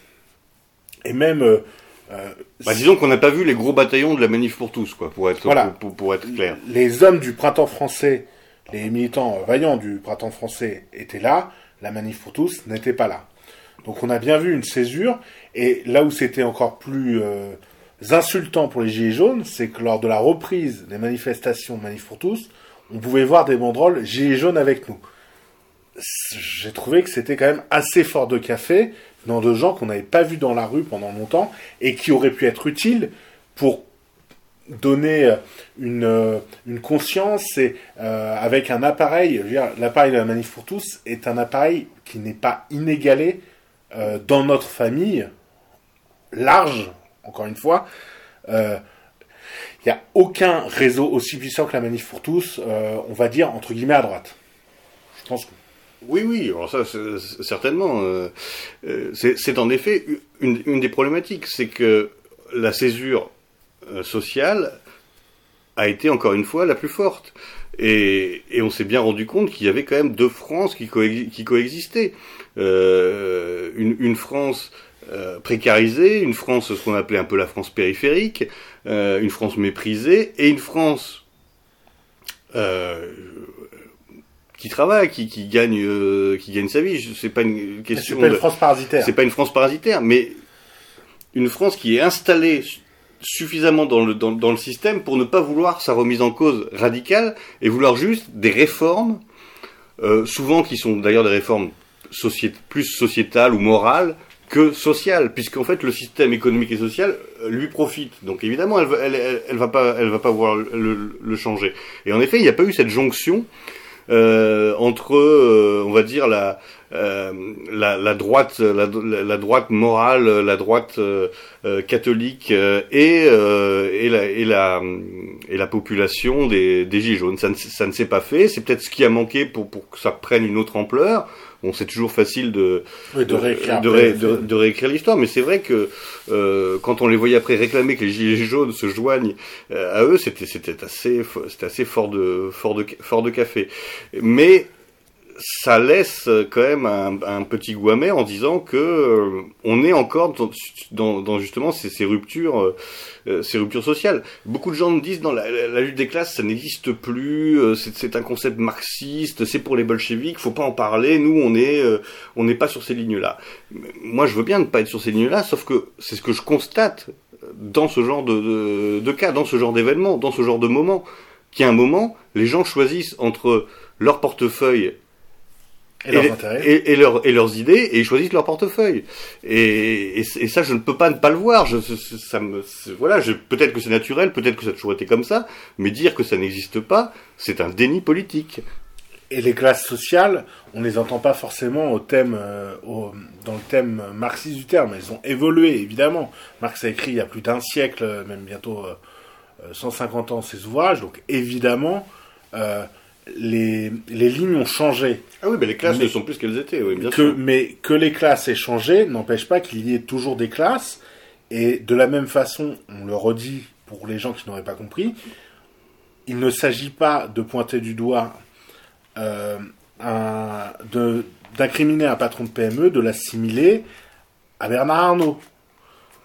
Et même euh, euh, bah, disons qu'on n'a pas vu les gros bataillons de la manif pour tous, quoi, pour être, pour, pour, être clair. Les hommes du printemps français, les militants vaillants du printemps français étaient là, la manif pour tous n'était pas là. Donc on a bien vu une césure, et là où c'était encore plus euh, insultant pour les Gilets jaunes, c'est que lors de la reprise des manifestations Manif pour tous, on pouvait voir des banderoles Gilets jaunes avec nous. J'ai trouvé que c'était quand même assez fort de café, dans de gens qu'on n'avait pas vus dans la rue pendant longtemps et qui auraient pu être utiles pour donner euh, une, euh, une conscience et euh, avec un appareil, l'appareil de la Manif pour tous est un appareil qui n'est pas inégalé dans notre famille large, encore une fois. Il n'y a aucun réseau aussi puissant que la Manif pour tous, on va dire entre guillemets à droite. Je pense que oui, oui, alors ça, certainement. Euh, euh c'est en effet une, des problématiques, c'est que la césure euh, sociale a été encore une fois la plus forte. Et, on s'est bien rendu compte qu'il y avait quand même deux France qui, coexistaient. Euh, une, France euh, précarisée, une France, ce qu'on appelait un peu la France périphérique, euh, une France méprisée, et une France euh, qui travaille, qui, qui gagne, qui gagne sa vie. C'est pas une question. C'est pas une France parasitaire. C'est pas une France parasitaire, mais une France qui est installée suffisamment dans le, dans, dans, le système pour ne pas vouloir sa remise en cause radicale et vouloir juste des réformes, souvent qui sont d'ailleurs des réformes sociét plus sociétales ou morales que sociales, puisqu'en fait le système économique et social euh, lui profite. Donc évidemment, elle va pas, elle va pas vouloir le, le, changer. Et en effet, il n'y a pas eu cette jonction euh, entre, euh, on va dire la euh, la, la, droite, la, la, droite morale, la droite euh, euh catholique et, et, la, et, la, et la population des, des Gilets jaunes. Ça ne, ça ne s'est pas fait. C'est peut-être ce qui a manqué pour, pour que ça prenne une autre ampleur. Bon, c'est toujours facile de, oui, de, réécrire, de, ré, de, de réécrire l'histoire, mais c'est vrai que euh, quand on les voyait après réclamer que les gilets jaunes se joignent euh, à eux, c'était c'était assez c'était assez fort de fort de fort de café. Mais ça laisse quand même un, petit goût amer en disant que euh, on est encore dans, dans, justement ces, ruptures, euh, ces ruptures sociales. Beaucoup de gens me disent dans la, lutte des classes, ça n'existe plus, euh, c'est un concept marxiste, c'est pour les bolcheviks, faut pas en parler. Nous, on est, on n'est pas sur ces lignes-là. Moi, je veux bien ne pas être sur ces lignes-là, sauf que c'est ce que je constate dans ce genre de, de, cas, dans ce genre d'événement, dans ce genre de moment, qu'à un moment, les gens choisissent entre leur portefeuille et, leurs intérêts. Et, leur, et, leurs idées, et ils choisissent leur portefeuille. Et, ça, je ne peux pas ne pas le voir. Je, ça me, voilà, peut-être que c'est naturel, peut-être que ça a toujours été comme ça, mais dire que ça n'existe pas, c'est un déni politique. Et les classes sociales, on les entend pas forcément au thème, euh, au, dans le thème marxiste du terme. Elles ont évolué, évidemment. Marx a écrit il y a plus d'un siècle, même bientôt euh, 150 ans, ses ouvrages. Donc évidemment, euh, les, les lignes ont changé. Ah oui, mais les classes ne sont plus ce qu'elles étaient, oui, bien que, sûr. Mais que les classes aient changé n'empêche pas qu'il y ait toujours des classes. Et de la même façon, on le redit pour les gens qui n'auraient pas compris, il ne s'agit pas de pointer du doigt, euh, d'incriminer un patron de PME, de l'assimiler à Bernard Arnault.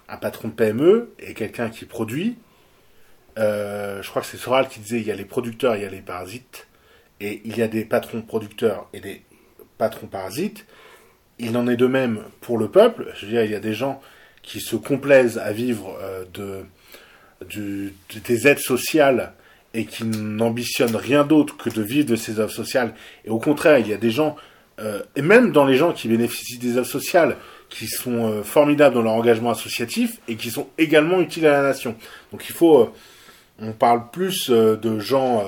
Un patron de PME est quelqu'un qui produit. Euh, je crois que c'est Soral qui disait il y a les producteurs, il y a les parasites et il y a des patrons producteurs et des patrons parasites. Il en est de même pour le peuple. Je veux dire, il y a des gens qui se complaisent à vivre euh, de, des aides sociales et qui n'ambitionnent rien d'autre que de vivre de ces aides sociales. Et au contraire, il y a des gens, euh, et même dans les gens qui bénéficient des aides sociales, qui sont euh, formidables dans leur engagement associatif et qui sont également utiles à la nation. Donc il faut, on parle plus de gens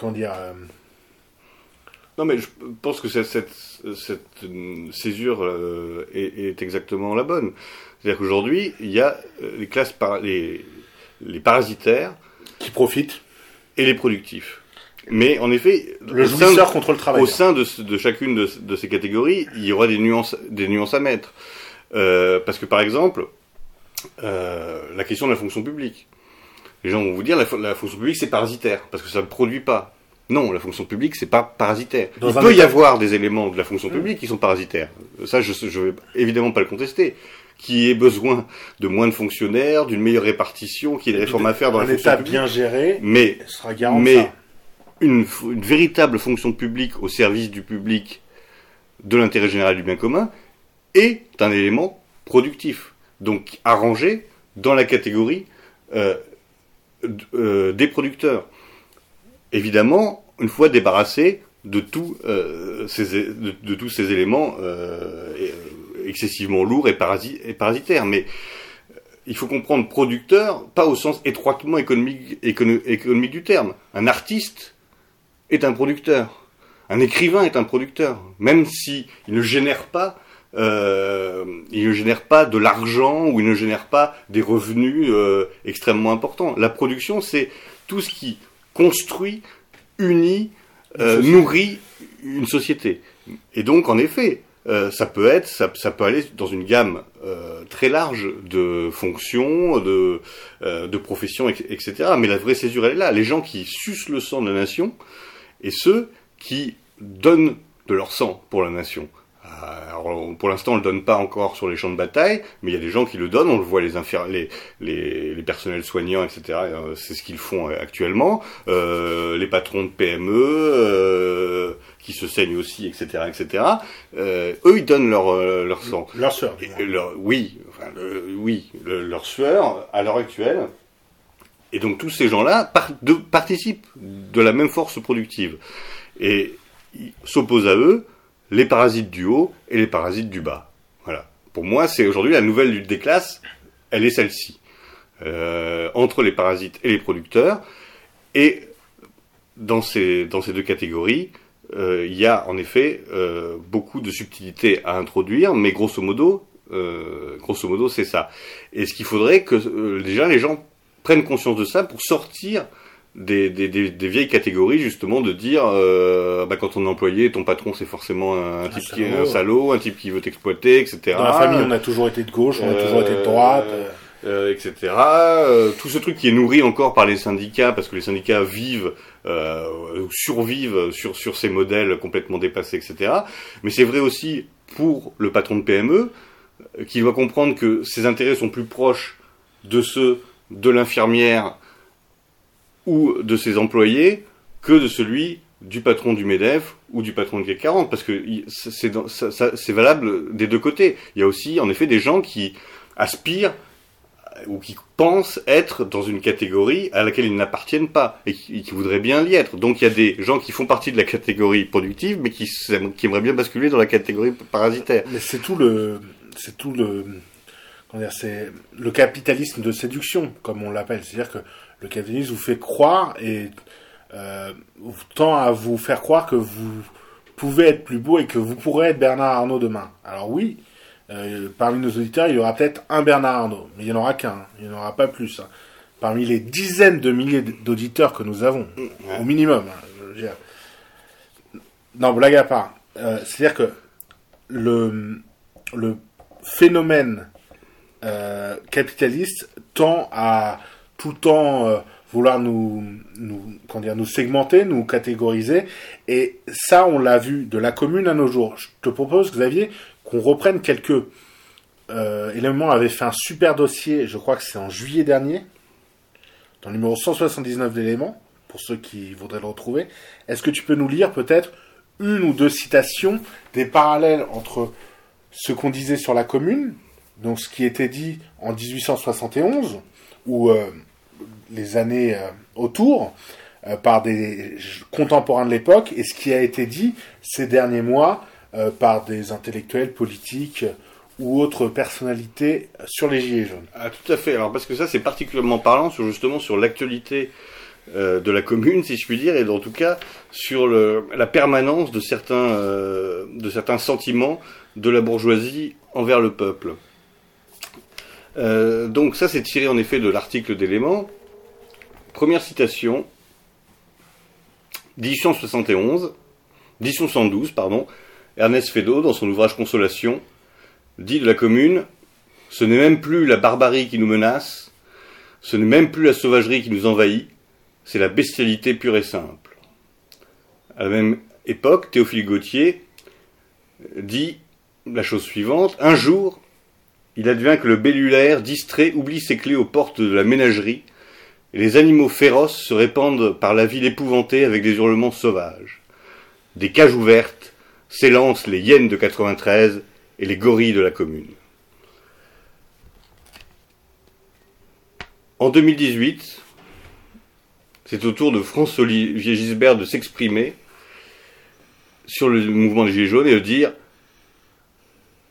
comment dire euh, Non, mais je pense que cette, cette, cette césure euh, est, est, exactement la bonne. C'est-à-dire qu'aujourd'hui, il y a euh, les classes par, les, les parasitaires qui profitent et les productifs. Mais en effet, le jouisseur contre le travail. Au sein de, de chacune de, de, ces catégories, il y aura des nuances, des nuances à mettre. Euh, parce que par exemple, euh, la question de la fonction publique les gens vont vous dire la, la fonction publique c'est parasitaire parce que ça ne produit pas. Non, la fonction publique c'est pas parasitaire. Dans Il peut y avoir des éléments de la fonction mmh. publique qui sont parasitaires. Ça, je ne vais évidemment pas le contester. Qui ait besoin de moins de fonctionnaires, d'une meilleure répartition, qui ait des réformes à faire dans un la fonction État bien géré, mais sera garant mais ça. Une, une véritable fonction publique au service du public, de l'intérêt général du bien commun, est un élément productif. Donc arrangé dans la catégorie euh, euh, des producteurs. Évidemment, une fois débarrassés euh, de, tous ces éléments euh, excessivement lourds et, parasi et, parasitaires. Mais il faut comprendre producteur, pas au sens étroitement économique, économique du terme. Un artiste est un producteur. Un écrivain est un producteur, même si il ne génère pas euh, il ne génère pas de l'argent ou il ne génère pas des revenus euh, extrêmement importants. La production, c'est tout ce qui construit, unit, euh, nourrit une société. Et donc, en effet, ça peut être, ça, ça, peut aller dans une gamme très large de fonctions, de, de professions, etc. Mais la vraie césure, elle est là. Les gens qui sucent le sang de la nation et ceux qui donnent de leur sang pour la nation. Alors, pour l'instant, on le donne pas encore sur les champs de bataille, mais il y a des gens qui le donnent. On le voit les les, les, les personnels soignants, etc. C'est ce qu'ils font actuellement. Euh, les patrons de PME euh, qui se saignent aussi, etc., etc. Euh, eux, ils donnent leur euh, leur sang. Leur sueur. Leur, oui, enfin, oui, leur sueur à l'heure actuelle. Et donc tous ces gens-là par, de, participent de la même force productive et s'opposent à eux les parasites du haut et les parasites du bas. Voilà. Pour moi, c'est aujourd'hui la nouvelle lutte des classes. Elle est celle-ci. Euh, entre les parasites et les producteurs. Et dans ces, dans ces deux catégories, euh, il y a en effet euh, beaucoup de subtilités à introduire, mais grosso modo, grosso modo, c'est ça. Et ce qu'il faudrait que déjà les gens prennent conscience de ça pour sortir des, des, des, des, vieilles catégories justement de dire euh, bah, quand on est employé ton patron c'est forcément un, type qui est un salaud un type qui veut t'exploiter etc dans la famille on a toujours été de gauche on a toujours été de droite. Euh, etc euh, tout ce truc qui est nourri encore par les syndicats parce que les syndicats vivent euh, survivent sur sur ces modèles complètement dépassés etc mais c'est vrai aussi pour le patron de PME euh, qui doit comprendre que ses intérêts sont plus proches de ceux de l'infirmière ou de ses employés que de celui du patron du MEDEF ou du patron de CAC 40, parce que c'est valable des deux côtés. Il y a aussi, en effet, des gens qui aspirent ou qui pensent être dans une catégorie à laquelle ils n'appartiennent pas et qui, voudraient bien y être. Donc il y a des gens qui font partie de la catégorie productive, mais qui, qui aimeraient bien basculer dans la catégorie parasitaire. Mais c'est tout le, c'est tout le, c'est le capitalisme de séduction, comme on l'appelle. C'est-à-dire que le capitalisme vous fait croire et euh, tend à vous faire croire que vous pouvez être plus beau et que vous pourrez être Bernard Arnault demain. Alors oui, euh, parmi nos auditeurs, il y aura peut-être un Bernard Arnault, mais il n'y en aura qu'un, il n'y en aura pas plus. Hein. Parmi les dizaines de milliers d'auditeurs que nous avons, au minimum. Hein, non, blague à part. Euh, C'est-à-dire que le, le phénomène euh, capitaliste tend à tout temps euh, vouloir nous, comment dire, nous segmenter, nous catégoriser. Et ça, on l'a vu de la commune à nos jours. Je te propose, Xavier, qu'on reprenne quelques euh, éléments. avait fait un super dossier, je crois que c'est en juillet dernier, dans le numéro 179 d'éléments, pour ceux qui voudraient le retrouver. Est-ce que tu peux nous lire peut-être une ou deux citations des parallèles entre ce qu'on disait sur la commune, donc ce qui était dit en 1871, ou euh, les années euh, autour, euh, par des contemporains de l'époque, et ce qui a été dit ces derniers mois euh, par des intellectuels politiques ou autres personnalités sur les Gilets jaunes. Ah, tout à fait. Alors, parce que ça, c'est particulièrement parlant sur, justement sur l'actualité de la commune, si je puis dire, et en tout cas sur la permanence de certains, de certains sentiments de la bourgeoisie envers le peuple. Donc ça, c'est tiré en effet de l'article d'éléments. Première citation, 1871, 1812, pardon, Ernest Feydeau, dans son ouvrage Consolation, dit de la commune Ce n'est même plus la barbarie qui nous menace, ce n'est même plus la sauvagerie qui nous envahit, c'est la bestialité pure et simple. À la même époque, Théophile Gautier dit la chose suivante Un jour, il advient que le bellulaire, distrait, oublie ses clés aux portes de la ménagerie, les animaux féroces se répandent par la ville épouvantée avec des hurlements sauvages. Des cages ouvertes s'élancent les hyènes de 93 et les gorilles de la commune. En 2018, c'est au tour de François-Olivier Gisbert de s'exprimer sur le mouvement des Gilets jaunes et de dire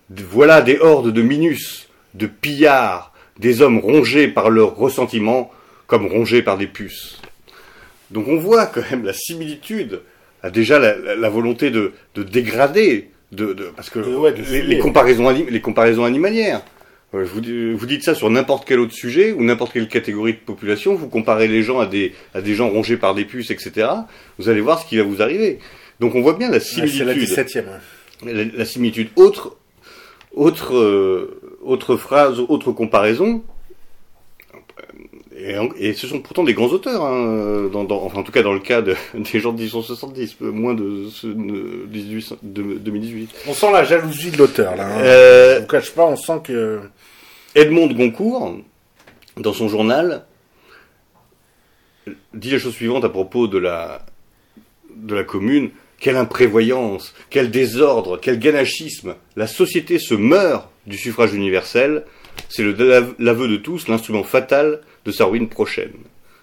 voilà des hordes de minus, de pillards, des hommes rongés par leur ressentiment comme rongés par des puces. Donc on voit quand même la similitude, à déjà la, la, la volonté de, de dégrader, de, de, parce que ouais, les, les, comparaisons, les comparaisons animalières. Euh, vous dites ça sur n'importe quel autre sujet ou n'importe quelle catégorie de population, vous comparez les gens à des, à des gens rongés par des puces, etc. Vous allez voir ce qui va vous arriver. Donc on voit bien la similitude. c'est la 17e. la, la similitude. Autre, autre, euh, autre phrase, autre comparaison. Et, ce sont pourtant des grands auteurs, hein, dans, dans- enfin en tout cas dans le cas de- des gens de 1870, moins de, ceux de 1800 de- 2018. On sent la jalousie de l'auteur, là. hein. Euh, Je vous cache pas, on sent que... Edmond de Goncourt, dans son journal, dit la chose suivante à propos de la, de la commune. Quelle imprévoyance, quel désordre, quel ganachisme. La société se meurt du suffrage universel. C'est l'aveu de tous, l'instrument fatal de sa ruine prochaine.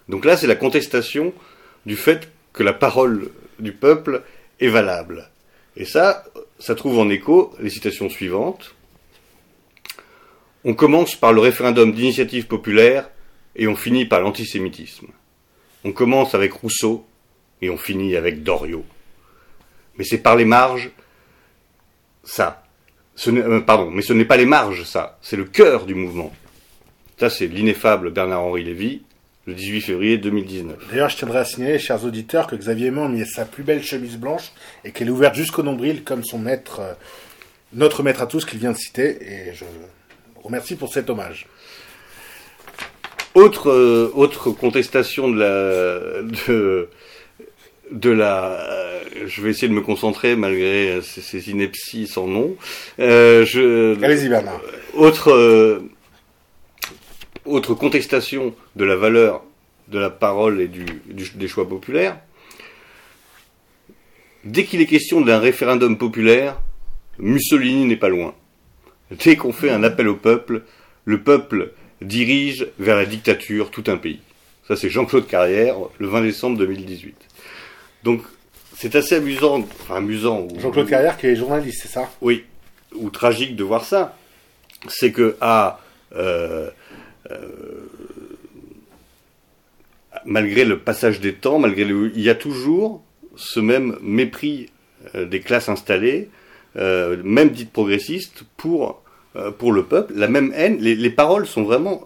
Donc là, c'est la contestation du fait que la parole du peuple est valable. Et ça, ça trouve en écho les citations suivantes. On commence par le référendum d'initiative populaire et on finit par l'antisémitisme. On commence avec Rousseau et on finit avec Doriot. Mais c'est par les marges, ça. Ce euh, pardon, mais ce n'est pas les marges, ça. C'est le cœur du mouvement. Ça, c'est l'ineffable Bernard-Henri Lévy, le 18 février 2019. D'ailleurs, je tiendrais à signaler, chers auditeurs, que Xavier Aimant mis sa plus belle chemise blanche et qu'elle est ouverte jusqu'au nombril, comme son maître, euh, notre maître à tous qu'il vient de citer, et je remercie pour cet hommage. Autre, euh, autre contestation de la, de, de la, euh, je vais essayer de me concentrer malgré euh, ces, ces inepties sans nom. Euh, je, Allez-y, Bernard. autre, euh, autre contestation de la valeur de la parole et du, du- des choix populaires. Dès qu'il est question d'un référendum populaire, Mussolini n'est pas loin. Dès qu'on fait un appel au peuple, le peuple dirige vers la dictature tout un pays. Ça, c'est Jean-Claude Carrière, le 20 décembre 2018. Donc, c'est assez amusant, enfin amusant. Jean-Claude Carrière, qui est journaliste, c'est ça? Oui, ou tragique de voir ça, c'est que à euh, euh, malgré le passage des temps, malgré le, il y a toujours ce même mépris euh, des classes installées, euh, même dites progressistes, pour pour le peuple, la même haine. Les, les paroles sont vraiment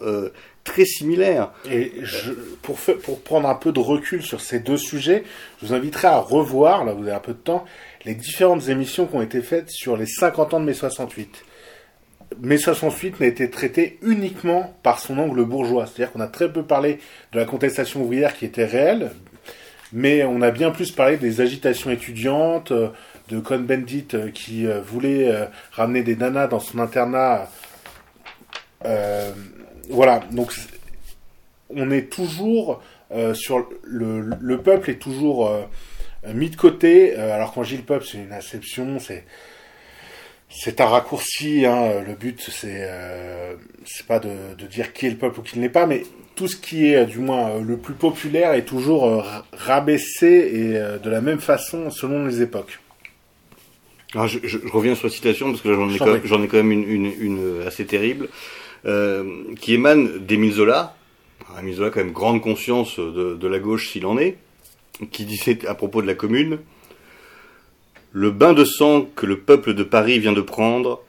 très similaires. Et je, pour, prendre un peu de recul sur ces deux sujets, je vous inviterai à revoir, là vous avez un peu de temps, les différentes émissions qui ont été faites sur les 50 ans de mai 68. Mai 68 n'a été traité uniquement par son angle bourgeois, c'est-à-dire qu'on a très peu parlé de la contestation ouvrière qui était réelle, mais on a bien plus parlé des agitations étudiantes, euh, de Cohn-Bendit euh, qui euh, voulait ramener des nanas dans son internat. Euh, voilà, donc on est toujours euh, sur le, le peuple est toujours euh, mis de côté. Euh, alors quand je dis le peuple, c'est une inception, c'est c'est un raccourci. Hein, le but c'est c'est pas de, de dire qui est le peuple ou qui ne l'est pas, mais tout ce qui est du moins le plus populaire est toujours ra- rabaissé et de la même façon selon les époques. Alors, je, je- je reviens sur la citation parce que j'en ai, ai quand même une, une, une assez terrible, euh, qui émane d'Émile Zola. Émile Zola, quand même, grande conscience de, la gauche s'il en est, qui disait à propos de la commune Le bain de sang que le peuple de Paris vient de prendre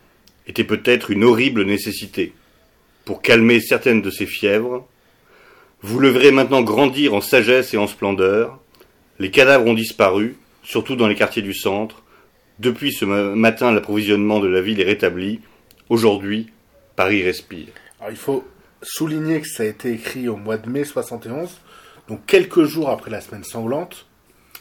était peut-être une horrible nécessité. Pour calmer certaines de ses fièvres, vous le verrez maintenant grandir en sagesse et en splendeur. Les cadavres ont disparu, surtout dans les quartiers du centre. Depuis ce ma- matin, l'approvisionnement de la ville est rétabli. Aujourd'hui, Paris respire. Alors il faut souligner que ça a été écrit au mois de mai 71, donc quelques jours après la semaine sanglante.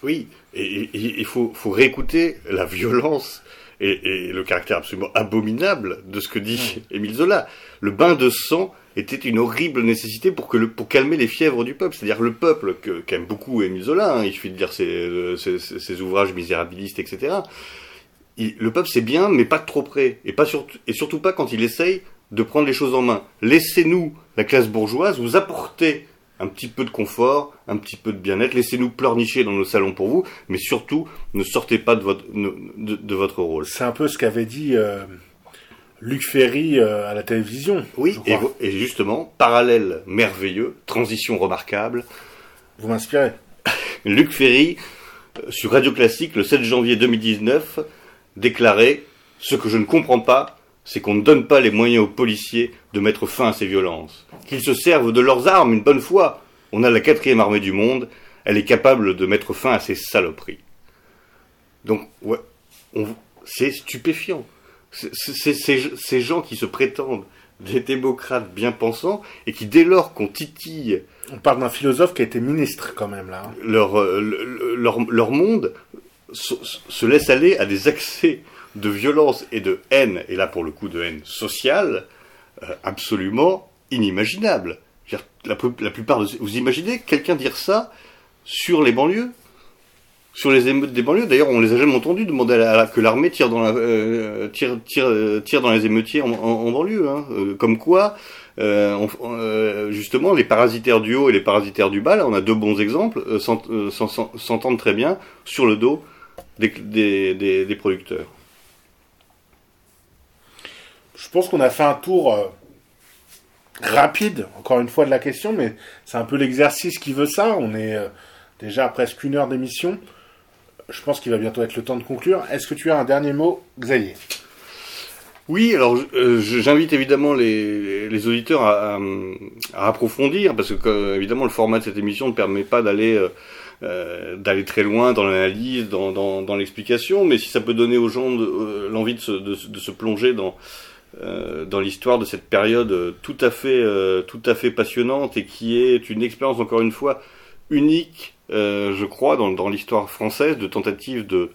Oui, et il faut, faut réécouter la violence et, et le caractère absolument abominable de ce que dit Émile Zola. Le bain de sang était une horrible nécessité pour, que le, pour calmer les fièvres du peuple. C'est-à-dire le peuple, qu'aime beaucoup Émile Zola, hein, il suffit de lire ses, euh, ses- ses- ses ouvrages misérabilistes, etc. Il- le peuple c'est bien, mais pas de trop près. Et, pas surtout, et surtout pas quand il essaye de prendre les choses en main. Laissez-nous, la classe bourgeoise, vous apporter un petit peu de confort, un petit peu de bien-être. Laissez-nous pleurnicher dans nos salons pour vous, mais surtout, ne sortez pas de votre, ne- de, de votre rôle. C'est un peu ce qu'avait dit euh, Luc Ferry euh, à la télévision. Oui, et, et justement, parallèle merveilleux, transition remarquable. Vous m'inspirez. Luc Ferry, euh, sur Radio Classique, le 7 janvier 2019, déclarait Ce que je ne comprends pas, c'est qu'on ne donne pas les moyens aux policiers de mettre fin à ces violences. Qu'ils se servent de leurs armes une bonne fois. On a la quatrième armée du monde, elle est capable de mettre fin à ces saloperies. Donc, ouais, c'est stupéfiant. C'est ces gens qui se prétendent des démocrates bien pensants et qui, dès lors qu'on titille. On parle d'un philosophe qui a été ministre quand même là. Hein. Leur, euh, leur, leur, monde se, laisse aller à des accès de violence et de haine, et là pour le coup de haine sociale, euh, absolument inimaginables. La, la, plupart vous imaginez quelqu'un dire ça sur les banlieues? Sur les émeutes des banlieues? D'ailleurs, on les a jamais entendus demander à que l'armée tire dans la, euh, euh, tire dans les émeutiers en, banlieue. Hein. Comme quoi, justement, les parasitaires du haut et les parasitaires du bas, là, on a deux bons exemples, s'entendent très bien sur le dos des producteurs. Je pense qu'on a fait un tour rapide, encore une fois, de la question, mais c'est un peu l'exercice qui veut ça. On est déjà à presque une heure d'émission je pense qu'il va bientôt être le temps de conclure. Est-ce que tu as un dernier mot, Xavier? Oui, alors euh, j'invite évidemment les, auditeurs à, approfondir parce que évidemment le format de cette émission ne permet pas d'aller euh, euh, d'aller très loin dans l'analyse, dans, l'explication, mais si ça peut donner aux gens l'envie de, se plonger dans dans l'histoire de cette période tout à fait tout à fait passionnante et qui est une expérience encore une fois unique euh, je crois, dans, dans l'histoire française, de tentative de,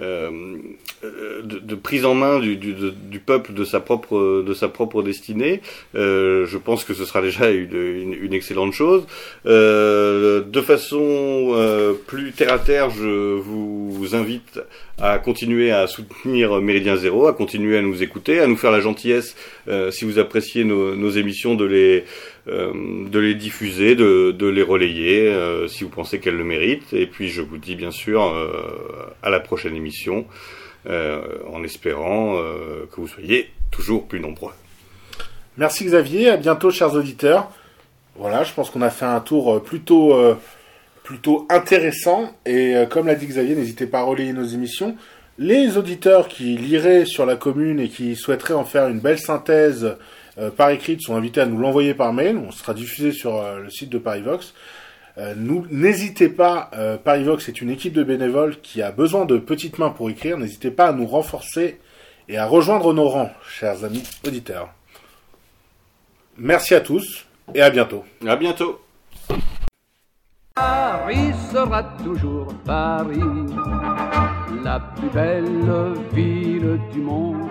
euh, de, de, prise en main du, du, du, peuple de sa propre de sa propre destinée. Euh, je pense que ce sera déjà une, une, une excellente chose. Euh, de façon euh, plus terre à terre, je vous invite à continuer à soutenir Méridien Zéro, à continuer à nous écouter, à nous faire la gentillesse, euh, si vous appréciez nos, nos émissions, de les euh, de les diffuser, de, de les relayer, euh, si vous pensez qu'elles le méritent. Et puis je vous dis bien sûr à la prochaine émission, en espérant que vous soyez toujours plus nombreux. Merci Xavier, à bientôt chers auditeurs. Voilà, je pense qu'on a fait un tour plutôt plutôt intéressant. Et euh, comme l'a dit Xavier, n'hésitez pas à relayer nos émissions. Les auditeurs qui liraient sur la commune et qui souhaiteraient en faire une belle synthèse euh, par écrit sont invités à nous l'envoyer par mail. On sera diffusé sur euh, le site de Parivox. n'hésitez pas, Parivox est une équipe de bénévoles qui a besoin de petites mains pour écrire. N'hésitez pas à nous renforcer et à rejoindre nos rangs, chers amis auditeurs. Merci à tous et à bientôt. À bientôt. Paris sera toujours Paris, la plus belle ville du monde